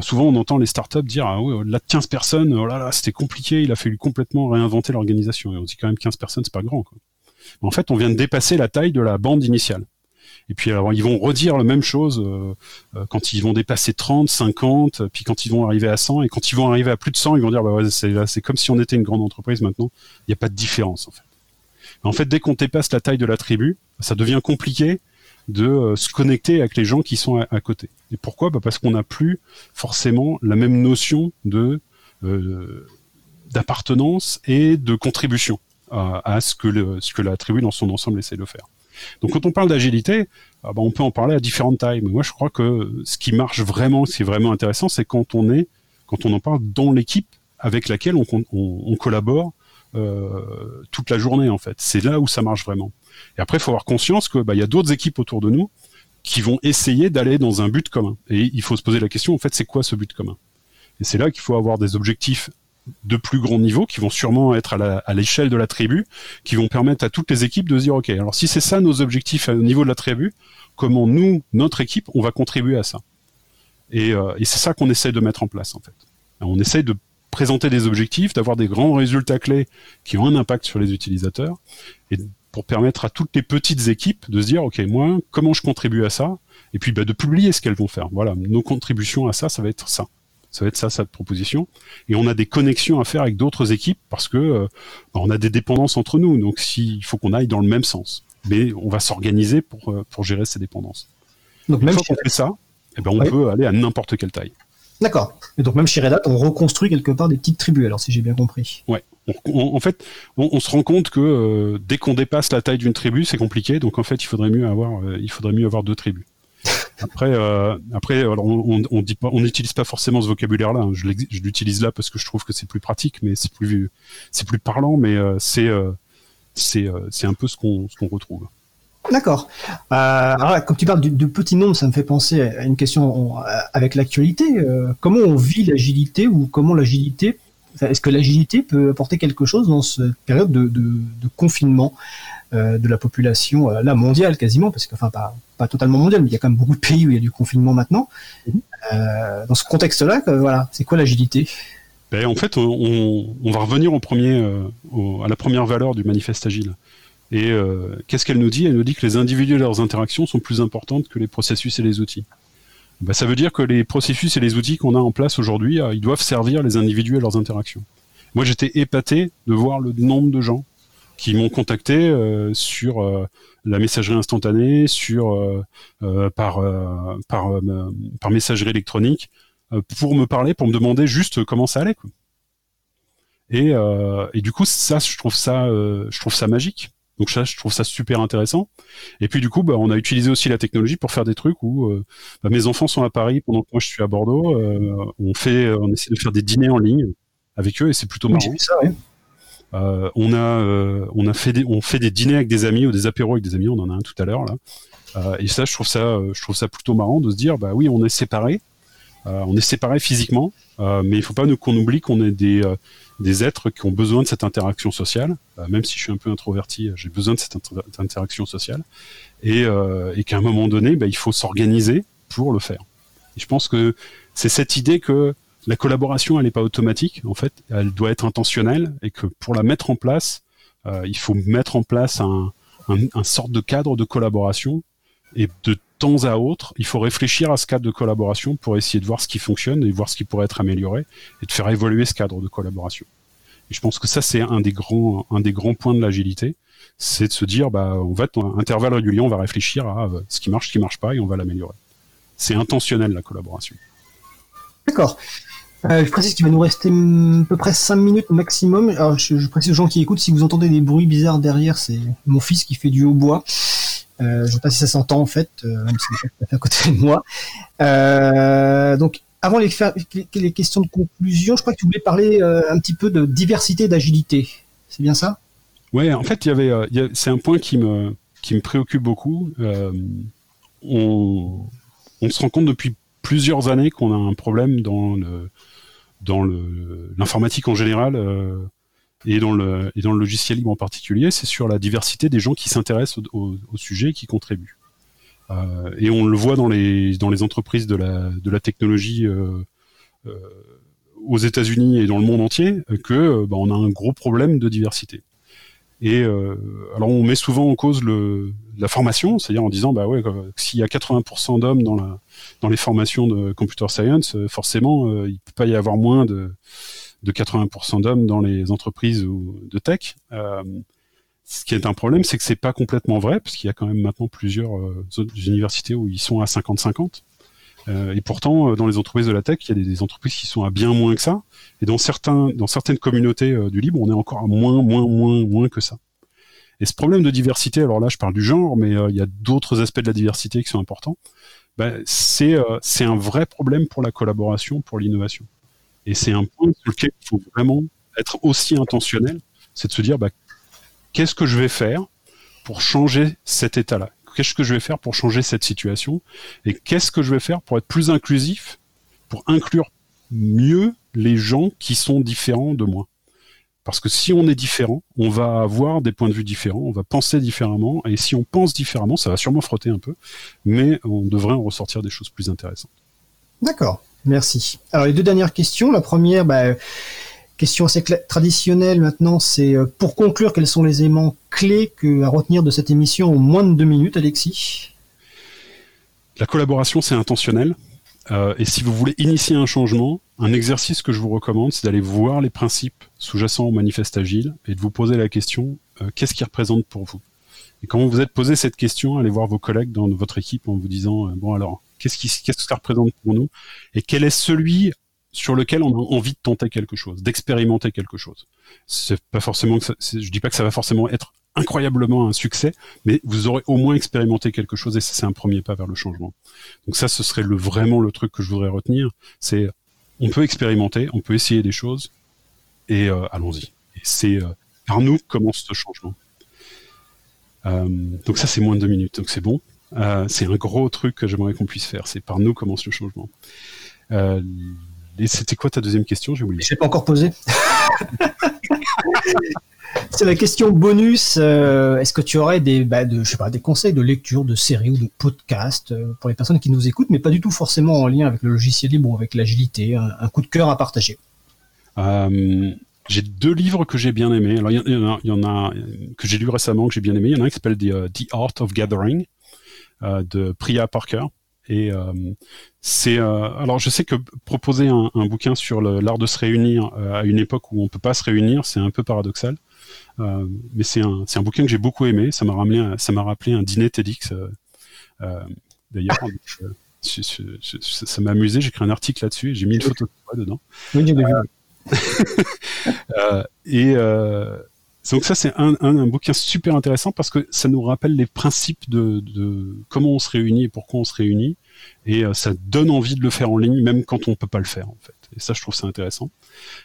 souvent on entend les startups dire ah oui, là 15 personnes, oh là là, c'était compliqué, il a fallu complètement réinventer l'organisation. Et on dit quand même 15 personnes, c'est pas grand. Quoi. En fait, on vient de dépasser la taille de la bande initiale. Et puis alors, ils vont redire la même chose euh, euh, quand ils vont dépasser 30, 50, puis quand ils vont arriver à 100, et quand ils vont arriver à plus de 100, ils vont dire bah ouais, c'est comme si on était une grande entreprise maintenant. Il n'y a pas de différence en fait. En fait, dès qu'on dépasse la taille de la tribu, ça devient compliqué de euh, se connecter avec les gens qui sont à, côté. Et pourquoi? Bah Parce qu'on n'a plus forcément la même notion de euh, d'appartenance et de contribution à, ce, que ce que la tribu dans son ensemble essaie de faire. Donc quand on parle d'agilité, ah bah, on peut en parler à différentes tailles. Mais moi, je crois que ce qui marche vraiment, ce qui est vraiment intéressant, c'est quand on est, quand on en parle dans l'équipe avec laquelle on, collabore toute la journée en fait. C'est là où ça marche vraiment. Et après, il faut avoir conscience que bah, y a d'autres équipes autour de nous qui vont essayer d'aller dans un but commun. Et il faut se poser la question, en fait, c'est quoi ce but commun? Et c'est là qu'il faut avoir des objectifs de plus grand niveau qui vont sûrement être à l'échelle de la tribu, qui vont permettre à toutes les équipes de se dire, OK, alors si c'est ça nos objectifs au niveau de la tribu, comment nous, notre équipe, on va contribuer à ça? Et, euh, et c'est ça qu'on essaie de mettre en place, en fait. On essaie de présenter des objectifs, d'avoir des grands résultats clés qui ont un impact sur les utilisateurs, et pour permettre à toutes les petites équipes de se dire, OK, moi, comment je contribue à ça Et puis bah, de publier ce qu'elles vont faire. Voilà, nos contributions à ça, ça va être ça. Ça va être ça, cette proposition. Et on a des connexions à faire avec d'autres équipes parce que euh, bah, on a des dépendances entre nous. Donc, s'il faut qu'on aille dans le même sens. Mais on va s'organiser pour, euh, pour gérer ces dépendances. Donc, même fois qu'on fait ça, eh ben, on oui. peut aller à n'importe quelle taille. D'accord. Et donc même chez Red Hat, on reconstruit quelque part des petites tribus, alors si j'ai bien compris. Ouais. On, on, en fait, on, on, se rend compte que euh, dès qu'on dépasse la taille d'une tribu, c'est compliqué. Donc en fait, il faudrait mieux avoir, euh, il faudrait mieux avoir deux tribus. Après, euh, après, alors on, pas, on n'utilise pas forcément ce vocabulaire-là. Hein. Je l'utilise là parce que je trouve que c'est plus pratique, mais c'est plus, c'est plus parlant, mais c'est, c'est, c'est un peu ce qu'on, ce qu'on retrouve. D'accord. Euh, alors, comme tu parles de, de petits nombres, ça me fait penser à une question avec l'actualité. Euh, comment on vit l'agilité ou comment l'agilité, est-ce que l'agilité peut apporter quelque chose dans cette période de, de, de confinement euh, de la population, euh, là mondiale quasiment, parce que enfin pas, pas totalement mondiale, mais il y a quand même beaucoup de pays où il y a du confinement maintenant. Mm-hmm. dans ce contexte-là, voilà, c'est quoi l'agilité? Ben, en fait, on, on, va revenir au premier, au, à la première valeur du manifeste agile. Et euh, qu'est-ce qu'elle nous dit? Elle nous dit que les individus et leurs interactions sont plus importantes que les processus et les outils. Ben, ça veut dire que les processus et les outils qu'on a en place aujourd'hui, euh, ils doivent servir les individus et leurs interactions. Moi, j'étais épaté de voir le nombre de gens qui m'ont contacté euh, sur euh, la messagerie instantanée, sur euh, par par par messagerie électronique, pour me parler, pour me demander juste comment ça allait. Quoi. Et, et du coup, ça, je trouve ça, je trouve ça magique. Donc ça, je trouve ça super intéressant. Et puis du coup, bah, on a utilisé aussi la technologie pour faire des trucs où euh, bah, mes enfants sont à Paris pendant que moi je suis à Bordeaux. Euh, on fait, on essaie de faire des dîners en ligne avec eux et c'est plutôt marrant. Oui, ça, euh, on a, euh, on a fait des, on fait des dîners avec des amis ou des apéros avec des amis. On en a un tout à l'heure là. Euh, et ça, je trouve ça, je trouve ça plutôt marrant de se dire, bah oui, on est séparés. on est séparés physiquement, mais il faut pas qu'on oublie qu'on est des des êtres qui ont besoin de cette interaction sociale, euh, même si je suis un peu introverti, j'ai besoin de cette inter interaction sociale, et, euh, et qu'à un moment donné, bah, il faut s'organiser pour le faire. Je pense que c'est cette idée que la collaboration, elle n'est pas automatique, en fait, elle doit être intentionnelle, et que pour la mettre en place, euh, il faut mettre en place un, un, un sorte de cadre de collaboration, et de temps à autre, il faut réfléchir à ce cadre de collaboration pour essayer de voir ce qui fonctionne et voir ce qui pourrait être amélioré et de faire évoluer ce cadre de collaboration. Et je pense que ça, c'est un des grands, un des grands points de l'agilité, c'est de se dire, bah, on va un intervalle régulier, on va réfléchir à euh, ce qui marche, ce qui marche pas et on va l'améliorer. C'est intentionnel la collaboration. D'accord. Euh, je précise qu'il va nous rester à peu près 5 minutes maximum. Alors, je, je, précise aux gens qui écoutent, si vous entendez des bruits bizarres derrière, c'est mon fils qui fait du hautbois. Euh, je sais pas si ça s'entend en fait, euh, même si c'est à côté de moi. Euh, donc, avant les, questions de conclusion, je crois que tu voulais parler euh, un petit peu de diversité d'agilité. C'est bien ça? Ouais, en fait, il y avait, euh, c'est un point qui me qui me préoccupe beaucoup. Euh, on, on se rend compte depuis plusieurs années qu'on a un problème dans le dans l'informatique en général et dans le et dans le logiciel libre en particulier, c'est sur la diversité des gens qui s'intéressent au, au, au, sujet et qui contribuent. Euh, et on le voit dans les dans les entreprises de la de la technologie euh, euh, aux États-Unis et dans le monde entier que bah, on a un gros problème de diversité. Et euh, alors on met souvent en cause le, la formation, c'est-à-dire en disant bah ouais s'il y a 80% d'hommes dans dans les formations de computer science, forcément euh, il peut pas y avoir moins de de 80% d'hommes dans les entreprises de tech. Euh, Ce qui est un problème, c'est que c'est pas complètement vrai, parce qu'il y a quand même maintenant plusieurs euh, universités où ils sont à 50-50. Euh, et pourtant, dans les entreprises de la tech, il y a des, entreprises qui sont à bien moins que ça. Et dans certains, dans certaines communautés du libre, on est encore à moins, moins, moins, moins que ça. Et ce problème de diversité, alors là, je parle du genre, mais il y a d'autres aspects de la diversité qui sont importants. Ben, c'est un vrai problème pour la collaboration, pour l'innovation. Et c'est un point sur lequel il faut vraiment être aussi intentionnel, c'est de se dire, bah, qu'est-ce que je vais faire pour changer cet état-là? Qu'est-ce que je vais faire pour changer cette situation? Et qu'est-ce que je vais faire pour être plus inclusif, pour inclure mieux les gens qui sont différents de moi? Parce que si on est différent, on va avoir des points de vue différents, on va penser différemment, et si on pense différemment, ça va sûrement frotter un peu, mais on devrait en ressortir des choses plus intéressantes. D'accord, merci. Alors les deux dernières questions, la première, bah, Question assez traditionnelle maintenant, c'est euh, pour conclure, quels sont les éléments clés à retenir de cette émission en moins de deux minutes, Alexis? La collaboration, c'est intentionnel. Euh, et si vous voulez initier un changement, un exercice que je vous recommande, c'est d'aller voir les principes sous-jacents au manifeste agile et de vous poser la question euh, qu'est-ce qui représente pour vous? Et quand vous vous êtes posé cette question, allez voir vos collègues dans votre équipe en vous disant bon alors qu'est-ce que ça représente pour nous et quel est celui sur lequel on a envie de tenter quelque chose, d'expérimenter quelque chose. C'est pas forcément que je dis pas que ça va forcément être incroyablement un succès, mais vous aurez au moins expérimenté quelque chose et c'est un premier pas vers le changement. Donc ça, ce serait vraiment le truc que je voudrais retenir. C'est on peut expérimenter, on peut essayer des choses et euh, allons-y. C'est euh, par nous commence ce changement. Euh, donc ça, c'est moins de deux minutes, donc c'est bon. Euh, c'est un gros truc que j'aimerais qu'on puisse faire. C'est par nous commence le changement. Euh, et c'était quoi ta deuxième question J'ai oublié. Je l'ai pas encore posé. C'est la question bonus. Euh, Est-ce que tu aurais des, bah, de, je sais pas, des conseils de lecture, de séries ou de podcasts euh, pour les personnes qui nous écoutent, mais pas du tout forcément en lien avec le logiciel libre ou avec l'agilité, un, un, coup de cœur à partager? Euh, J'ai deux livres que j'ai bien aimés. Alors il y, y, en a, que j'ai lu récemment que j'ai bien aimé. Il y en a un qui s'appelle The, uh, The, Art of Gathering de Priya Parker. Et euh, c'est euh, alors je sais que proposer un, un bouquin sur l'art de se réunir euh, à une époque où on peut pas se réunir, c'est un peu paradoxal. Euh, mais c'est un c'est un bouquin que j'ai beaucoup aimé. Ça m'a ramené ça m'a rappelé un dîner TEDx. D'ailleurs, ça m'a amusé. J'ai écrit un article là-dessus et j'ai mis une photo de toi dedans. Oui, et donc ça, c'est un, un, un, bouquin super intéressant parce que ça nous rappelle les principes de, de comment on se réunit et pourquoi on se réunit. Et euh, ça donne envie de le faire en ligne, même quand on peut pas le faire, en fait. Et ça, je trouve ça intéressant.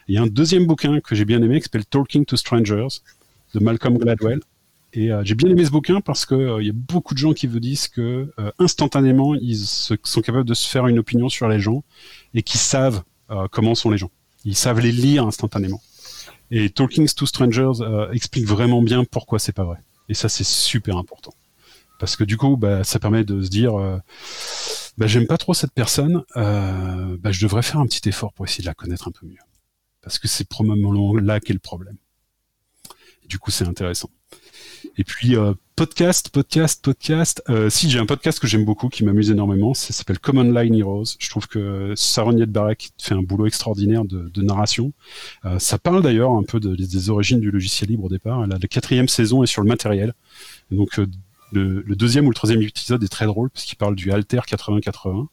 Il y a un deuxième bouquin que j'ai bien aimé qui s'appelle Talking to Strangers de Malcolm Gladwell. Et euh, j'ai bien aimé ce bouquin parce que euh, il y a beaucoup de gens qui vous disent que instantanément ils sont capables de se faire une opinion sur les gens et qui savent comment sont les gens. Ils savent les lire instantanément. Et Talking to Strangers euh, explique vraiment bien pourquoi c'est pas vrai. Et ça, c'est super important. Parce que du coup, bah, ça permet de se dire, euh, bah, j'aime pas trop cette personne, euh, bah, je devrais faire un petit effort pour essayer de la connaître un peu mieux. Parce que c'est probablement là qu'est le problème. Du coup, c'est intéressant. Et puis euh, podcast, podcast, podcast. Euh, si j'ai un podcast que j'aime beaucoup, qui m'amuse énormément, ça s'appelle Common Line Heroes. Je trouve que Saron Barek fait un boulot extraordinaire de, de narration. Euh, ça parle d'ailleurs un peu de, des origines du logiciel libre au départ. La, quatrième saison est sur le matériel. Donc euh, le, le, deuxième ou le troisième épisode est très drôle parce qu'il parle du Alter 8080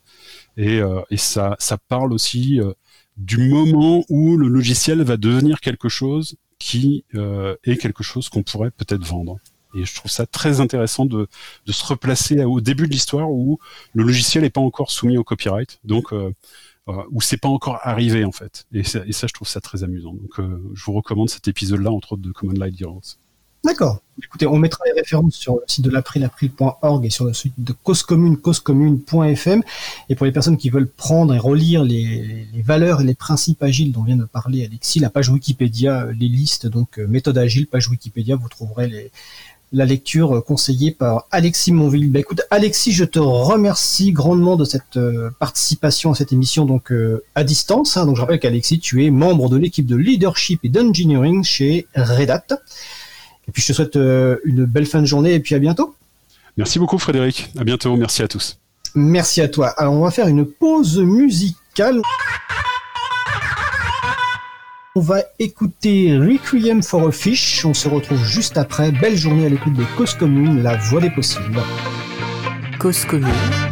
et, euh, et ça, ça parle aussi euh, du moment où le logiciel va devenir quelque chose qui euh, est quelque chose qu'on pourrait peut-être vendre. Et je trouve ça très intéressant de, se replacer au début de l'histoire où le logiciel n'est pas encore soumis au copyright, donc euh, où c'est pas encore arrivé en fait. Et ça, et ça, je trouve ça très amusant. Donc, euh, je vous recommande cet épisode-là, entre autres de Common Light Heroes. D'accord. Écoutez, on mettra les références sur le site de l'April, april.org et sur le site de Cause Commune, causecommune.fm. Et pour les personnes qui veulent prendre et relire les, valeurs et les principes agiles dont vient de parler Alexis, la page Wikipédia, les listes, donc méthode agile, page Wikipédia, vous trouverez les, la lecture conseillée par Alexis Monville. Bah, écoute, Alexis, je te remercie grandement de cette euh, participation à cette émission donc euh, à distance. Hein. Donc je rappelle qu'Alexis, tu es membre de l'équipe de leadership et d'engineering chez Red Hat. Et puis je te souhaite euh, une belle fin de journée et puis à bientôt. Merci beaucoup Frédéric. À bientôt. Merci à tous. Merci à toi. Alors on va faire une pause musicale. On va écouter Requiem for a Fish. On se retrouve juste après. Belle journée à l'écoute de Cause Commune, la voix des possibles. Cause commune.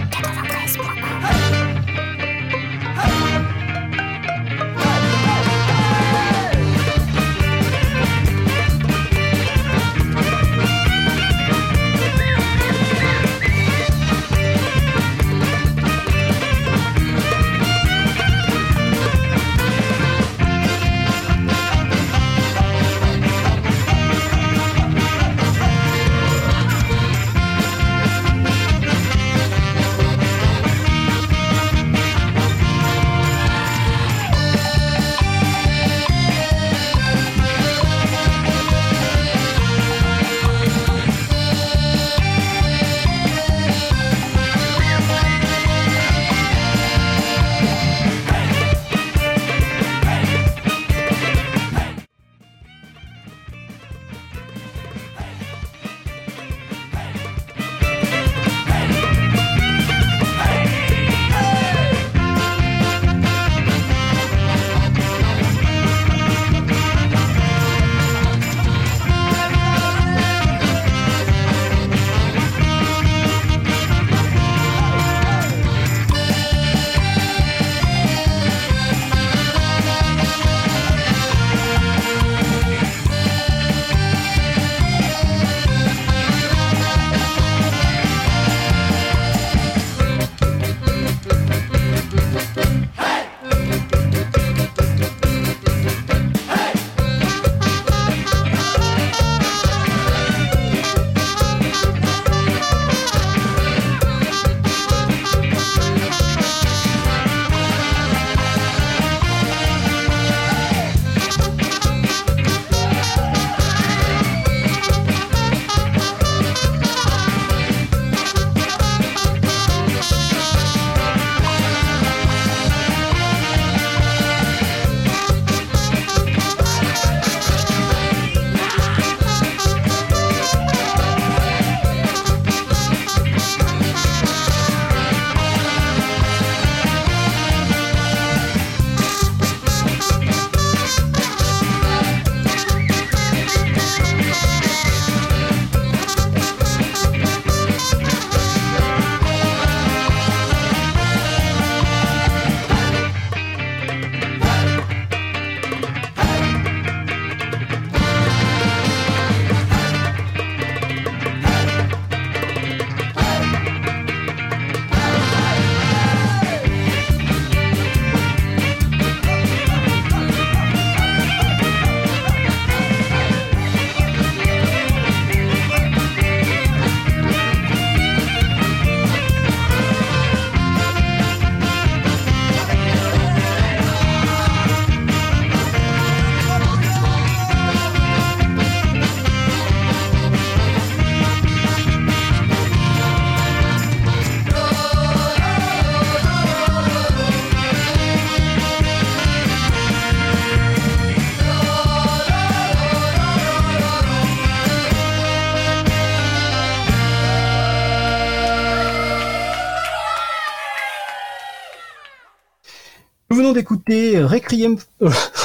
Requiem, euh,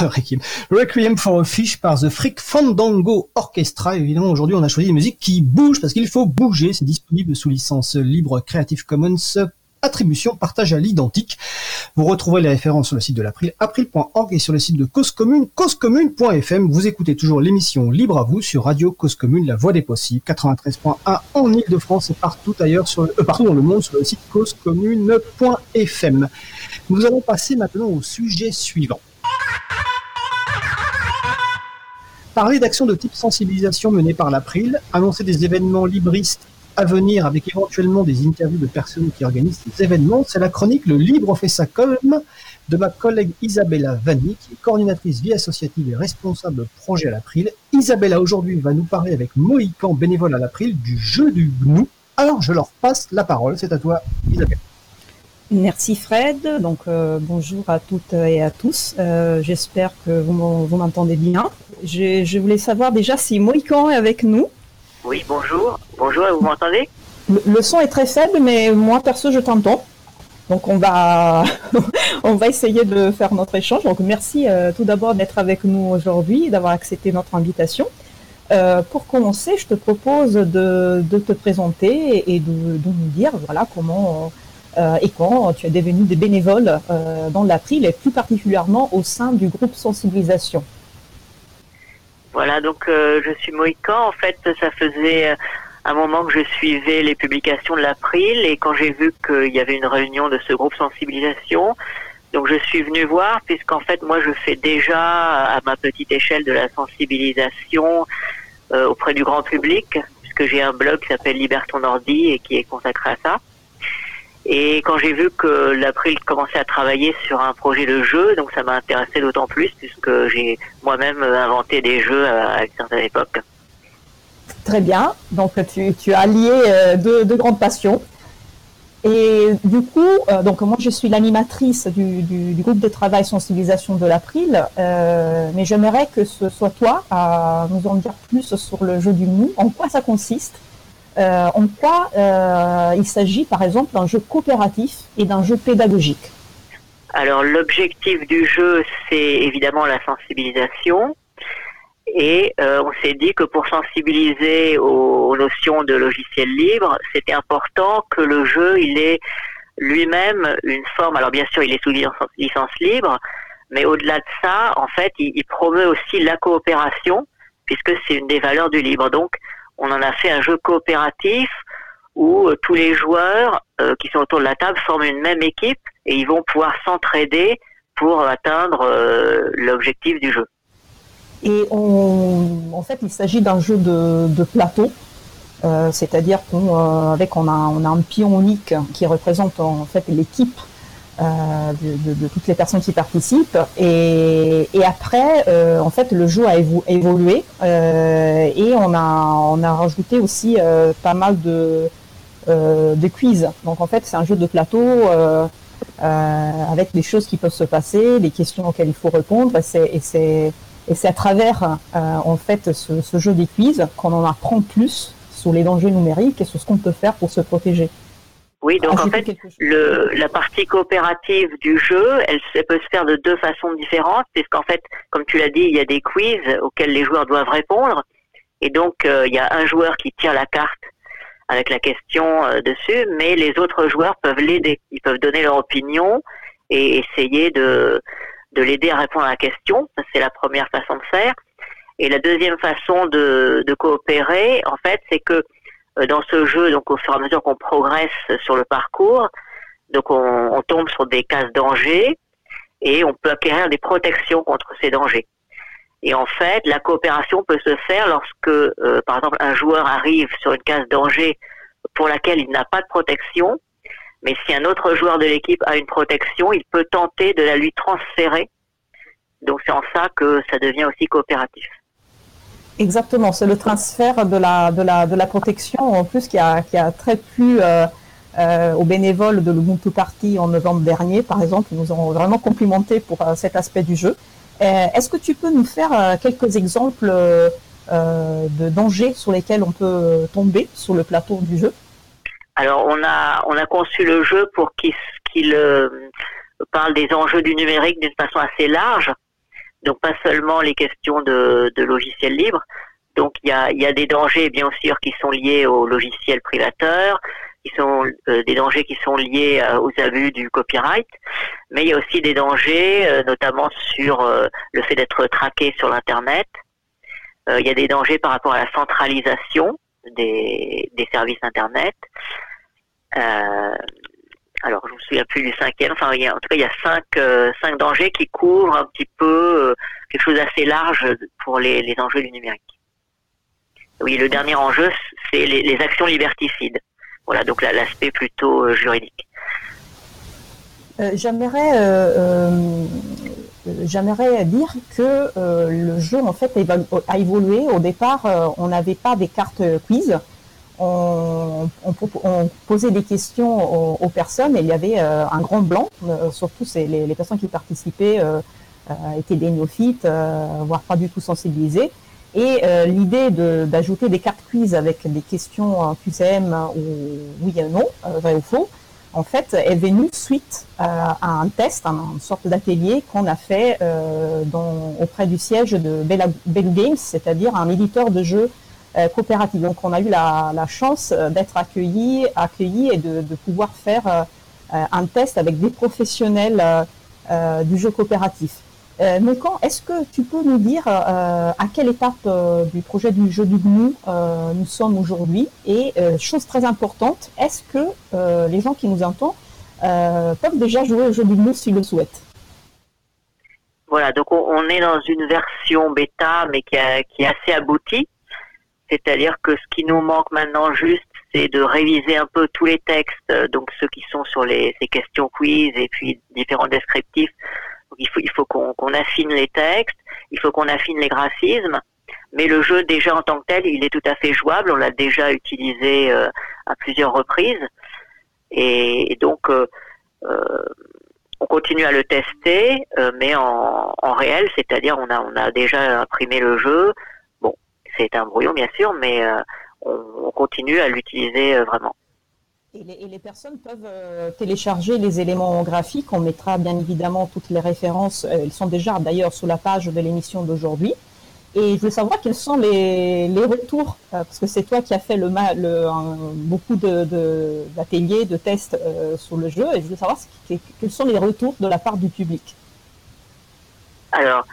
Requiem, for a Fish par The Freak Fandango Orchestra. Évidemment, aujourd'hui, on a choisi des musiques qui bougent parce qu'il faut bouger. C'est disponible sous licence libre Creative Commons attribution partage à l'identique. Vous retrouverez les références sur le site de l'April, april.org et sur le site de Cause Commune, causecommune.fm. Vous écoutez toujours l'émission Libre à vous sur Radio Cause Commune, la voix des possibles, 93.1 en Ile-de-France et partout ailleurs sur, euh, partout dans le monde sur le site causecommune.fm. Nous allons passer maintenant au sujet suivant. Parler d'actions de type sensibilisation menées par l'April, annoncer des événements libristes à venir avec éventuellement des interviews de personnes qui organisent ces événements, c'est la chronique Le Libre fait sa com de ma collègue Isabella Vanni, qui est coordinatrice vie associative et responsable projet à l'April. Isabella aujourd'hui va nous parler avec Mohican, bénévole à l'April, du jeu du gnou. Alors je leur passe la parole, c'est à toi Isabella. Merci Fred, donc euh, bonjour à toutes et à tous. Euh, J'espère que vous m'en- vous m'entendez bien. Je, je voulais savoir déjà si Mohican est avec nous. Oui, bonjour. Bonjour, vous m'entendez? Le, son est très faible, mais moi perso je t'entends. Donc on va on va essayer de faire notre échange. Donc merci euh, tout d'abord d'être avec nous aujourd'hui, d'avoir accepté notre invitation. Euh, pour commencer, je te propose de, te présenter et de, nous dire voilà comment euh, et quand tu es devenu des bénévoles dans l'April et plus particulièrement au sein du groupe sensibilisation. Voilà, donc euh, je suis Mohican. En fait, ça faisait un moment que je suivais les publications de l'April et quand j'ai vu qu'il y avait une réunion de ce groupe sensibilisation, donc je suis venu voir puisqu'en fait moi je fais déjà à ma petite échelle de la sensibilisation euh, auprès du grand public puisque j'ai un blog qui s'appelle Liberton Ordi et qui est consacré à ça. Et quand j'ai vu que l'April commençait à travailler sur un projet de jeu, donc ça m'a intéressé d'autant plus puisque j'ai moi-même inventé des jeux à une certaine époque. Très bien. Donc tu, as lié euh, deux, grandes passions. Et du coup, euh, donc moi je suis l'animatrice du, groupe de travail sensibilisation de l'April, euh, mais j'aimerais que ce soit toi à nous en dire plus sur le jeu du mou, en quoi ça consiste, euh, en quoi euh, il s'agit par exemple d'un jeu coopératif et d'un jeu pédagogique. Alors l'objectif du jeu, c'est évidemment la sensibilisation. Et euh, on s'est dit que pour sensibiliser aux, notions de logiciel libre, c'était important que le jeu, il ait lui-même une forme. Alors bien sûr, il est sous licence, licence libre, mais au-delà de ça, en fait, il, il, promeut aussi la coopération, puisque c'est une des valeurs du libre. Donc, on en a fait un jeu coopératif où euh, tous les joueurs euh, qui sont autour de la table forment une même équipe et ils vont pouvoir s'entraider pour atteindre euh, l'objectif du jeu. Et en fait, il s'agit d'un jeu de, plateau, c'est-à-dire qu'on avec a, on a un pion unique qui représente en fait l'équipe euh, de, de, de, toutes les personnes qui participent. Et, et après, euh, en fait, le jeu a évolué euh, et on a on a rajouté aussi pas mal de de quiz. Donc en fait, c'est un jeu de plateau. avec des choses qui peuvent se passer, des questions auxquelles il faut répondre, et c'est et c'est à travers euh, en fait ce, ce, jeu des quiz qu'on en apprend plus sur les dangers numériques et sur ce qu'on peut faire pour se protéger. Oui, donc Ajouter en fait, le, la partie coopérative du jeu, elle, elle, peut se faire de deux façons différentes, puisqu'en fait, comme tu l'as dit, il y a des quiz auxquels les joueurs doivent répondre, et donc euh, il y a un joueur qui tire la carte avec la question euh, dessus, mais les autres joueurs peuvent l'aider, ils peuvent donner leur opinion et essayer de de l'aider à répondre à la question. C'est la première façon de faire. Et la deuxième façon de, de coopérer, en fait, c'est que dans ce jeu, donc au fur et à mesure qu'on progresse sur le parcours, donc on, on, tombe sur des cases dangers et on peut acquérir des protections contre ces dangers. Et en fait, la coopération peut se faire lorsque, euh, par exemple, un joueur arrive sur une case danger pour laquelle il n'a pas de protection, mais si un autre joueur de l'équipe a une protection, il peut tenter de la lui transférer. Donc c'est en ça que ça devient aussi coopératif. Exactement, c'est le transfert de la, de, la, de la protection en plus qui a, qui a très plu euh, euh, aux bénévoles de l'Ubuntu Party en novembre dernier, par exemple. Ils nous ont vraiment complimenté pour euh, cet aspect du jeu. Euh, est-ce que tu peux nous faire euh, quelques exemples de dangers sur lesquels on peut tomber sur le plateau du jeu? Alors on a on a conçu le jeu pour qu'il parle des enjeux du numérique d'une façon assez large. Donc pas seulement les questions de, de logiciels libres. Donc il y a, y a des dangers bien sûr qui sont liés aux logiciels privateurs, qui sont euh, des dangers qui sont liés euh, aux abus du copyright, mais il y a aussi des dangers euh, notamment sur euh, le fait d'être traqué sur l'internet. il y a des dangers par rapport à la centralisation des, des services internet. Alors, je me souviens plus du cinquième. Enfin, en tout cas, il y a cinq, euh, cinq dangers qui couvrent un petit peu euh, quelque chose d'assez large pour les, les, enjeux du numérique. Oui, le dernier enjeu, c'est les, actions liberticides. Voilà, donc l'aspect plutôt euh, juridique. J'aimerais j'aimerais dire que le jeu en fait a évolué. Au départ, on n'avait pas des cartes quiz. On, posait des questions aux, personnes et il y avait euh, un grand blanc. surtout, c'est les, personnes qui participaient étaient des néophytes, voire pas du tout sensibilisées. Et l'idée d'ajouter des cartes quiz avec des questions QCM ou oui et non, vrai ou faux, en fait, est venu suite à, un test, une sorte d'atelier qu'on a fait auprès du siège de Bella, Games, c'est-à-dire un éditeur de jeux coopératif. Donc, on a eu la, chance d'être accueillis, accueillis et de, de pouvoir faire un test avec des professionnels du jeu coopératif. Euh, quand est-ce que tu peux nous dire euh, à quelle étape euh, du projet du jeu du GNU nous sommes aujourd'hui Et chose très importante, est-ce que les gens qui nous entendent peuvent déjà jouer au jeu du GNU s'ils le souhaitent? Voilà, donc on, est dans une version bêta, mais qui, est assez aboutie. C'est-à-dire que ce qui nous manque maintenant juste, c'est de réviser un peu tous les textes, donc ceux qui sont sur les, ces questions quiz et puis différents descriptifs il faut, qu'on affine les textes, il faut qu'on affine les graphismes, mais le jeu déjà en tant que tel, il est tout à fait jouable. On l'a déjà utilisé euh, à plusieurs reprises, et, donc euh, euh, on continue à le tester, mais en, réel, c'est-à-dire on on a déjà imprimé le jeu. C'est un brouillon bien sûr, mais on, on continue à l'utiliser vraiment. Et les, personnes peuvent euh, télécharger les éléments graphiques. On mettra bien évidemment toutes les références. Euh, elles sont déjà d'ailleurs sous la page de l'émission d'aujourd'hui. Et je veux savoir quels sont les, retours, euh, parce que c'est toi qui as fait le, le beaucoup d'ateliers, de, de, tests sur le jeu. Et je veux savoir quels sont les retours de la part du public. Alors,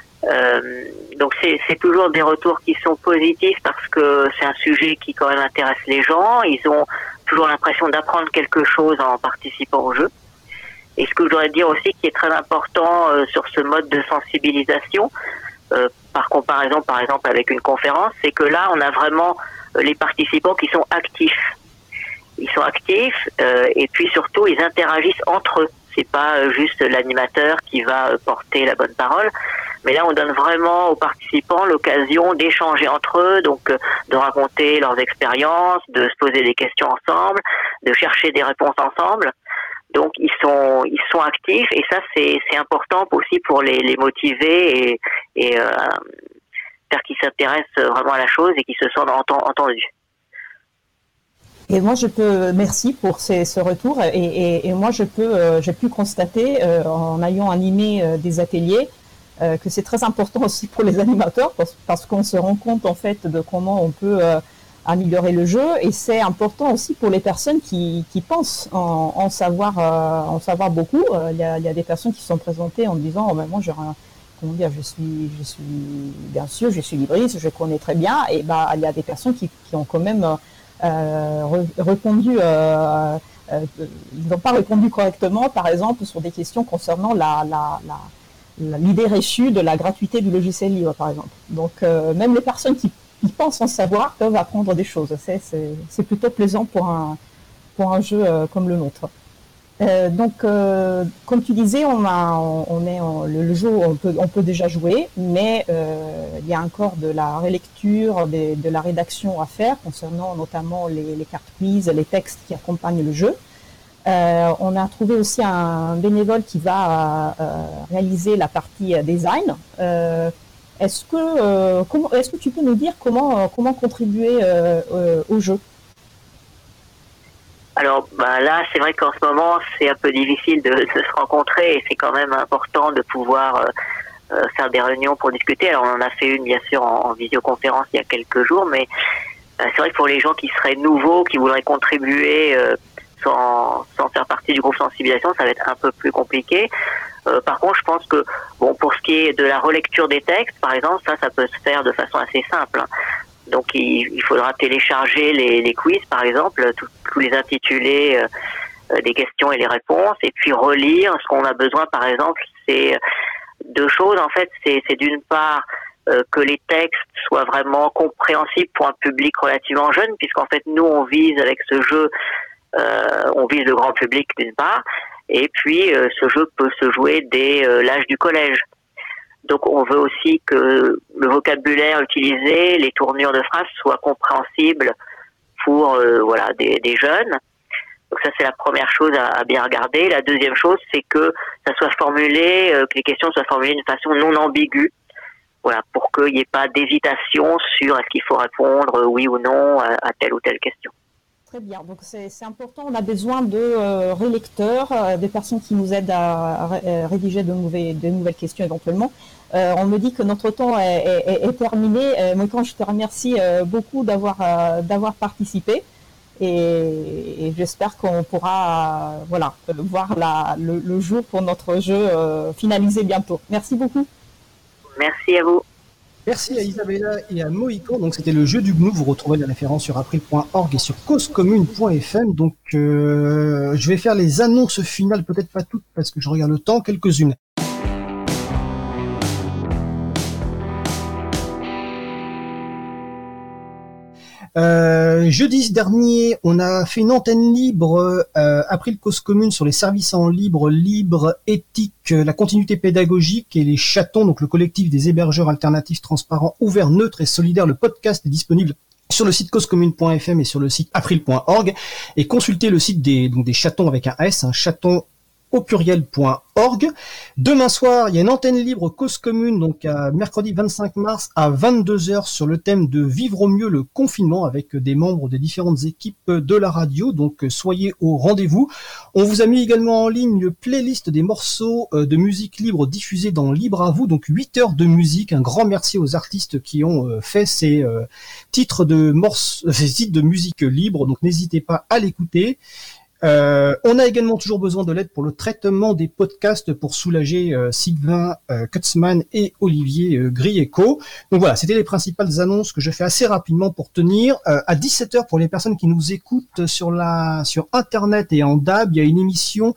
donc c'est toujours des retours qui sont positifs parce que c'est un sujet qui quand même intéresse les gens. Ils ont toujours l'impression d'apprendre quelque chose en participant au jeu. Et ce que je voudrais dire aussi qui est très important euh, sur ce mode de sensibilisation, euh, par comparaison par exemple avec une conférence, c'est que là on a vraiment euh, les participants qui sont actifs. Ils sont actifs et puis surtout ils interagissent entre eux. C'est pas juste l'animateur qui va porter la bonne parole, mais là, on donne vraiment aux participants l'occasion d'échanger entre eux, donc euh, de raconter leurs expériences, de se poser des questions ensemble, de chercher des réponses ensemble. Donc ils sont ils sont actifs et ça c'est c'est important aussi pour les, les motiver et, et euh, faire qu'ils s'intéressent vraiment à la chose et qu'ils se sentent entendus. Et moi, je peux, merci pour ces, ce retour. Et, et, et moi, je peux, euh, j'ai pu constater en ayant animé des ateliers euh, que c'est très important aussi pour les animateurs parce, qu'on se rend compte en fait de comment on peut euh, améliorer le jeu et c'est important aussi pour les personnes qui, qui pensent en, en savoir euh, en savoir beaucoup. Il y, a, y a, des personnes qui sont présentées en disant oh, ben moi j'ai comment dire je suis je suis bien sûr je suis libriste je connais très bien et bah il y a des personnes qui, qui ont quand même répondu ils n'ont pas répondu correctement par exemple sur des questions concernant la, l'idée reçue de la gratuité du logiciel libre, par exemple. Donc, euh, même les personnes qui, pensent en savoir peuvent apprendre des choses. C'est plutôt plaisant pour un, pour un jeu euh, comme le nôtre. Euh, donc, comme tu disais, on a, on est le, jeu, on peut, on peut déjà jouer, mais il y a encore de la relecture, de, la rédaction à faire concernant notamment les, les cartes quiz, les textes qui accompagnent le jeu. Euh, on a trouvé aussi un bénévole qui va euh, réaliser la partie euh, design. est-ce que comment est-ce que tu peux nous dire comment comment contribuer au jeu? Alors bah, là, c'est vrai qu'en ce moment, c'est un peu difficile de, se rencontrer et c'est quand même important de pouvoir faire des réunions pour discuter. Alors on en a fait une bien sûr en, en visioconférence il y a quelques jours, mais c'est vrai que pour les gens qui seraient nouveaux, qui voudraient contribuer sans, faire partie du groupe sensibilisation, ça va être un peu plus compliqué. Euh, par contre, je pense que bon, pour ce qui est de la relecture des textes, par exemple, ça, ça peut se faire de façon assez simple. Donc, il, il faudra télécharger les, les, quiz, par exemple, tous les intitulés euh, euh, des questions et les réponses, et puis relire. Ce qu'on a besoin, par exemple, c'est deux choses. En fait, c'est d'une part euh, que les textes soient vraiment compréhensibles pour un public relativement jeune, puisqu'en fait, nous, on vise avec ce jeu euh, on vise le grand public d'une part, et puis euh, ce jeu peut se jouer dès euh, l'âge du collège. Donc on veut aussi que le vocabulaire utilisé, les tournures de phrases soient compréhensibles pour voilà des, jeunes. Donc ça c'est la première chose à, bien regarder. La deuxième chose c'est que ça soit formulé, que les questions soient formulées d'une façon non ambiguë. Voilà, pour qu'il n'y ait pas d'hésitation sur est-ce qu'il faut répondre oui ou non à telle ou telle question. Très bien. Donc c'est important. On a besoin de euh, relecteurs, euh, des personnes qui nous aident à, euh, rédiger de nouvelles, de questions éventuellement. Euh, on me dit que notre temps est, terminé. Euh, moi, quand je te remercie euh, beaucoup d'avoir euh, participé et, j'espère qu'on pourra euh, voilà euh, voir la, le, le jour pour notre jeu euh, finalisé bientôt. Merci beaucoup. Merci à vous. Merci à Isabella et à Mohican. Donc c'était le jeu du GNU. Vous retrouvez les références sur april.org et sur causecommune.fm. Donc euh, je vais faire les annonces finales, peut-être pas toutes parce que je regarde le temps, quelques-unes. Euh, jeudi dernier, on a fait une antenne libre euh, April Cause Commune sur les services en libre, libre, éthique, euh, la continuité pédagogique et les chatons, donc le collectif des hébergeurs alternatifs transparents, ouverts, neutres et solidaires. Le podcast est disponible sur le site causecommune.fm et sur le site april.org et consultez le site des, donc des chatons avec un S, un chaton au pluriel.org. Demain soir, il y a une antenne libre cause commune, donc à mercredi 25 mars à 22h sur le thème de vivre au mieux le confinement avec des membres des différentes équipes de la radio. Donc soyez au rendez-vous. On vous a mis également en ligne une playlist des morceaux euh, de musique libre diffusés dans Libre à vous, donc 8 heures de musique. Un grand merci aux artistes qui ont euh, fait ces euh, titres de morceaux, ces titres de musique libre. Donc n'hésitez pas à l'écouter. Euh, on a également toujours besoin de l'aide pour le traitement des podcasts pour soulager euh, Sylvain euh, Kutzmann et Olivier Grieco. Donc voilà, c'était les principales annonces que je fais assez rapidement pour tenir. À 17h pour les personnes qui nous écoutent sur la sur internet et en DAB, il y a une émission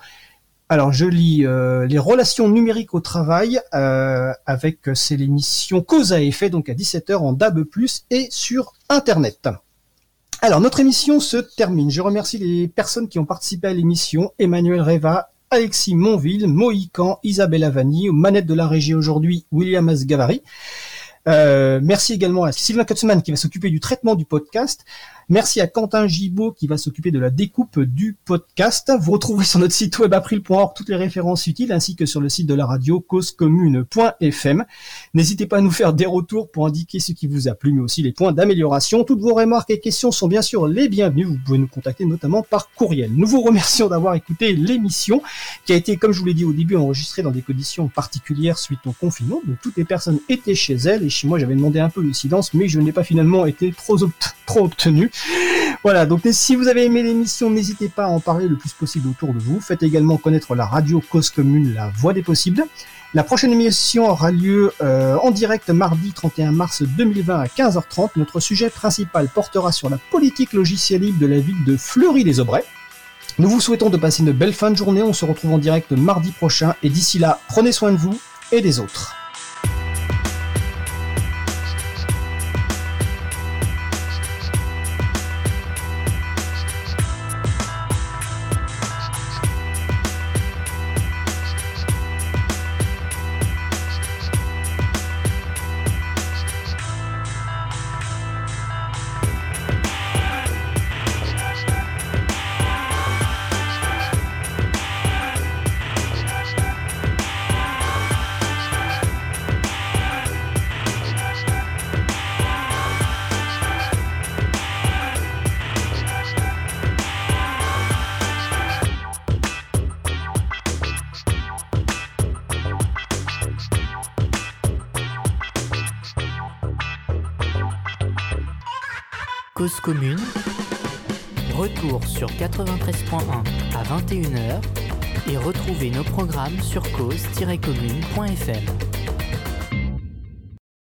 alors je lis les relations numériques au travail avec c'est l'émission Cause à effet donc à 17h en DAB+ et sur internet. Alors, notre émission se termine. Je remercie les personnes qui ont participé à l'émission. Emmanuel Reva, Alexis Monville, Mohican, Isabelle Avani, aux manettes de la régie aujourd'hui, William Asgavari. Euh, merci également à Sylvain Kutzmann qui va s'occuper du traitement du podcast. Merci à Quentin Gibaud qui va s'occuper de la découpe du podcast. Vous retrouverez sur notre site web april.org toutes les références utiles ainsi que sur le site de la radio causecommune.fm. N'hésitez pas à nous faire des retours pour indiquer ce qui vous a plu mais aussi les points d'amélioration. Toutes vos remarques et questions sont bien sûr les bienvenues. Vous pouvez nous contacter notamment par courriel. Nous vous remercions d'avoir écouté l'émission qui a été, comme je vous l'ai dit au début, enregistrée dans des conditions particulières suite au confinement. Donc toutes les personnes étaient chez elles et chez moi j'avais demandé un peu de silence mais je n'ai pas finalement été trop, obt- trop obtenu. Voilà, donc si vous avez aimé l'émission, n'hésitez pas à en parler le plus possible autour de vous. Faites également connaître la radio Cause Commune, la voix des possibles. La prochaine émission aura lieu euh, en direct mardi 31 mars 2020 à 15h30. Notre sujet principal portera sur la politique logicielle libre de la ville de Fleury-les-Aubrais. Nous vous souhaitons de passer une belle fin de journée. On se retrouve en direct mardi prochain. Et d'ici là, prenez soin de vous et des autres. Nos programmes sur cause-commune.fm.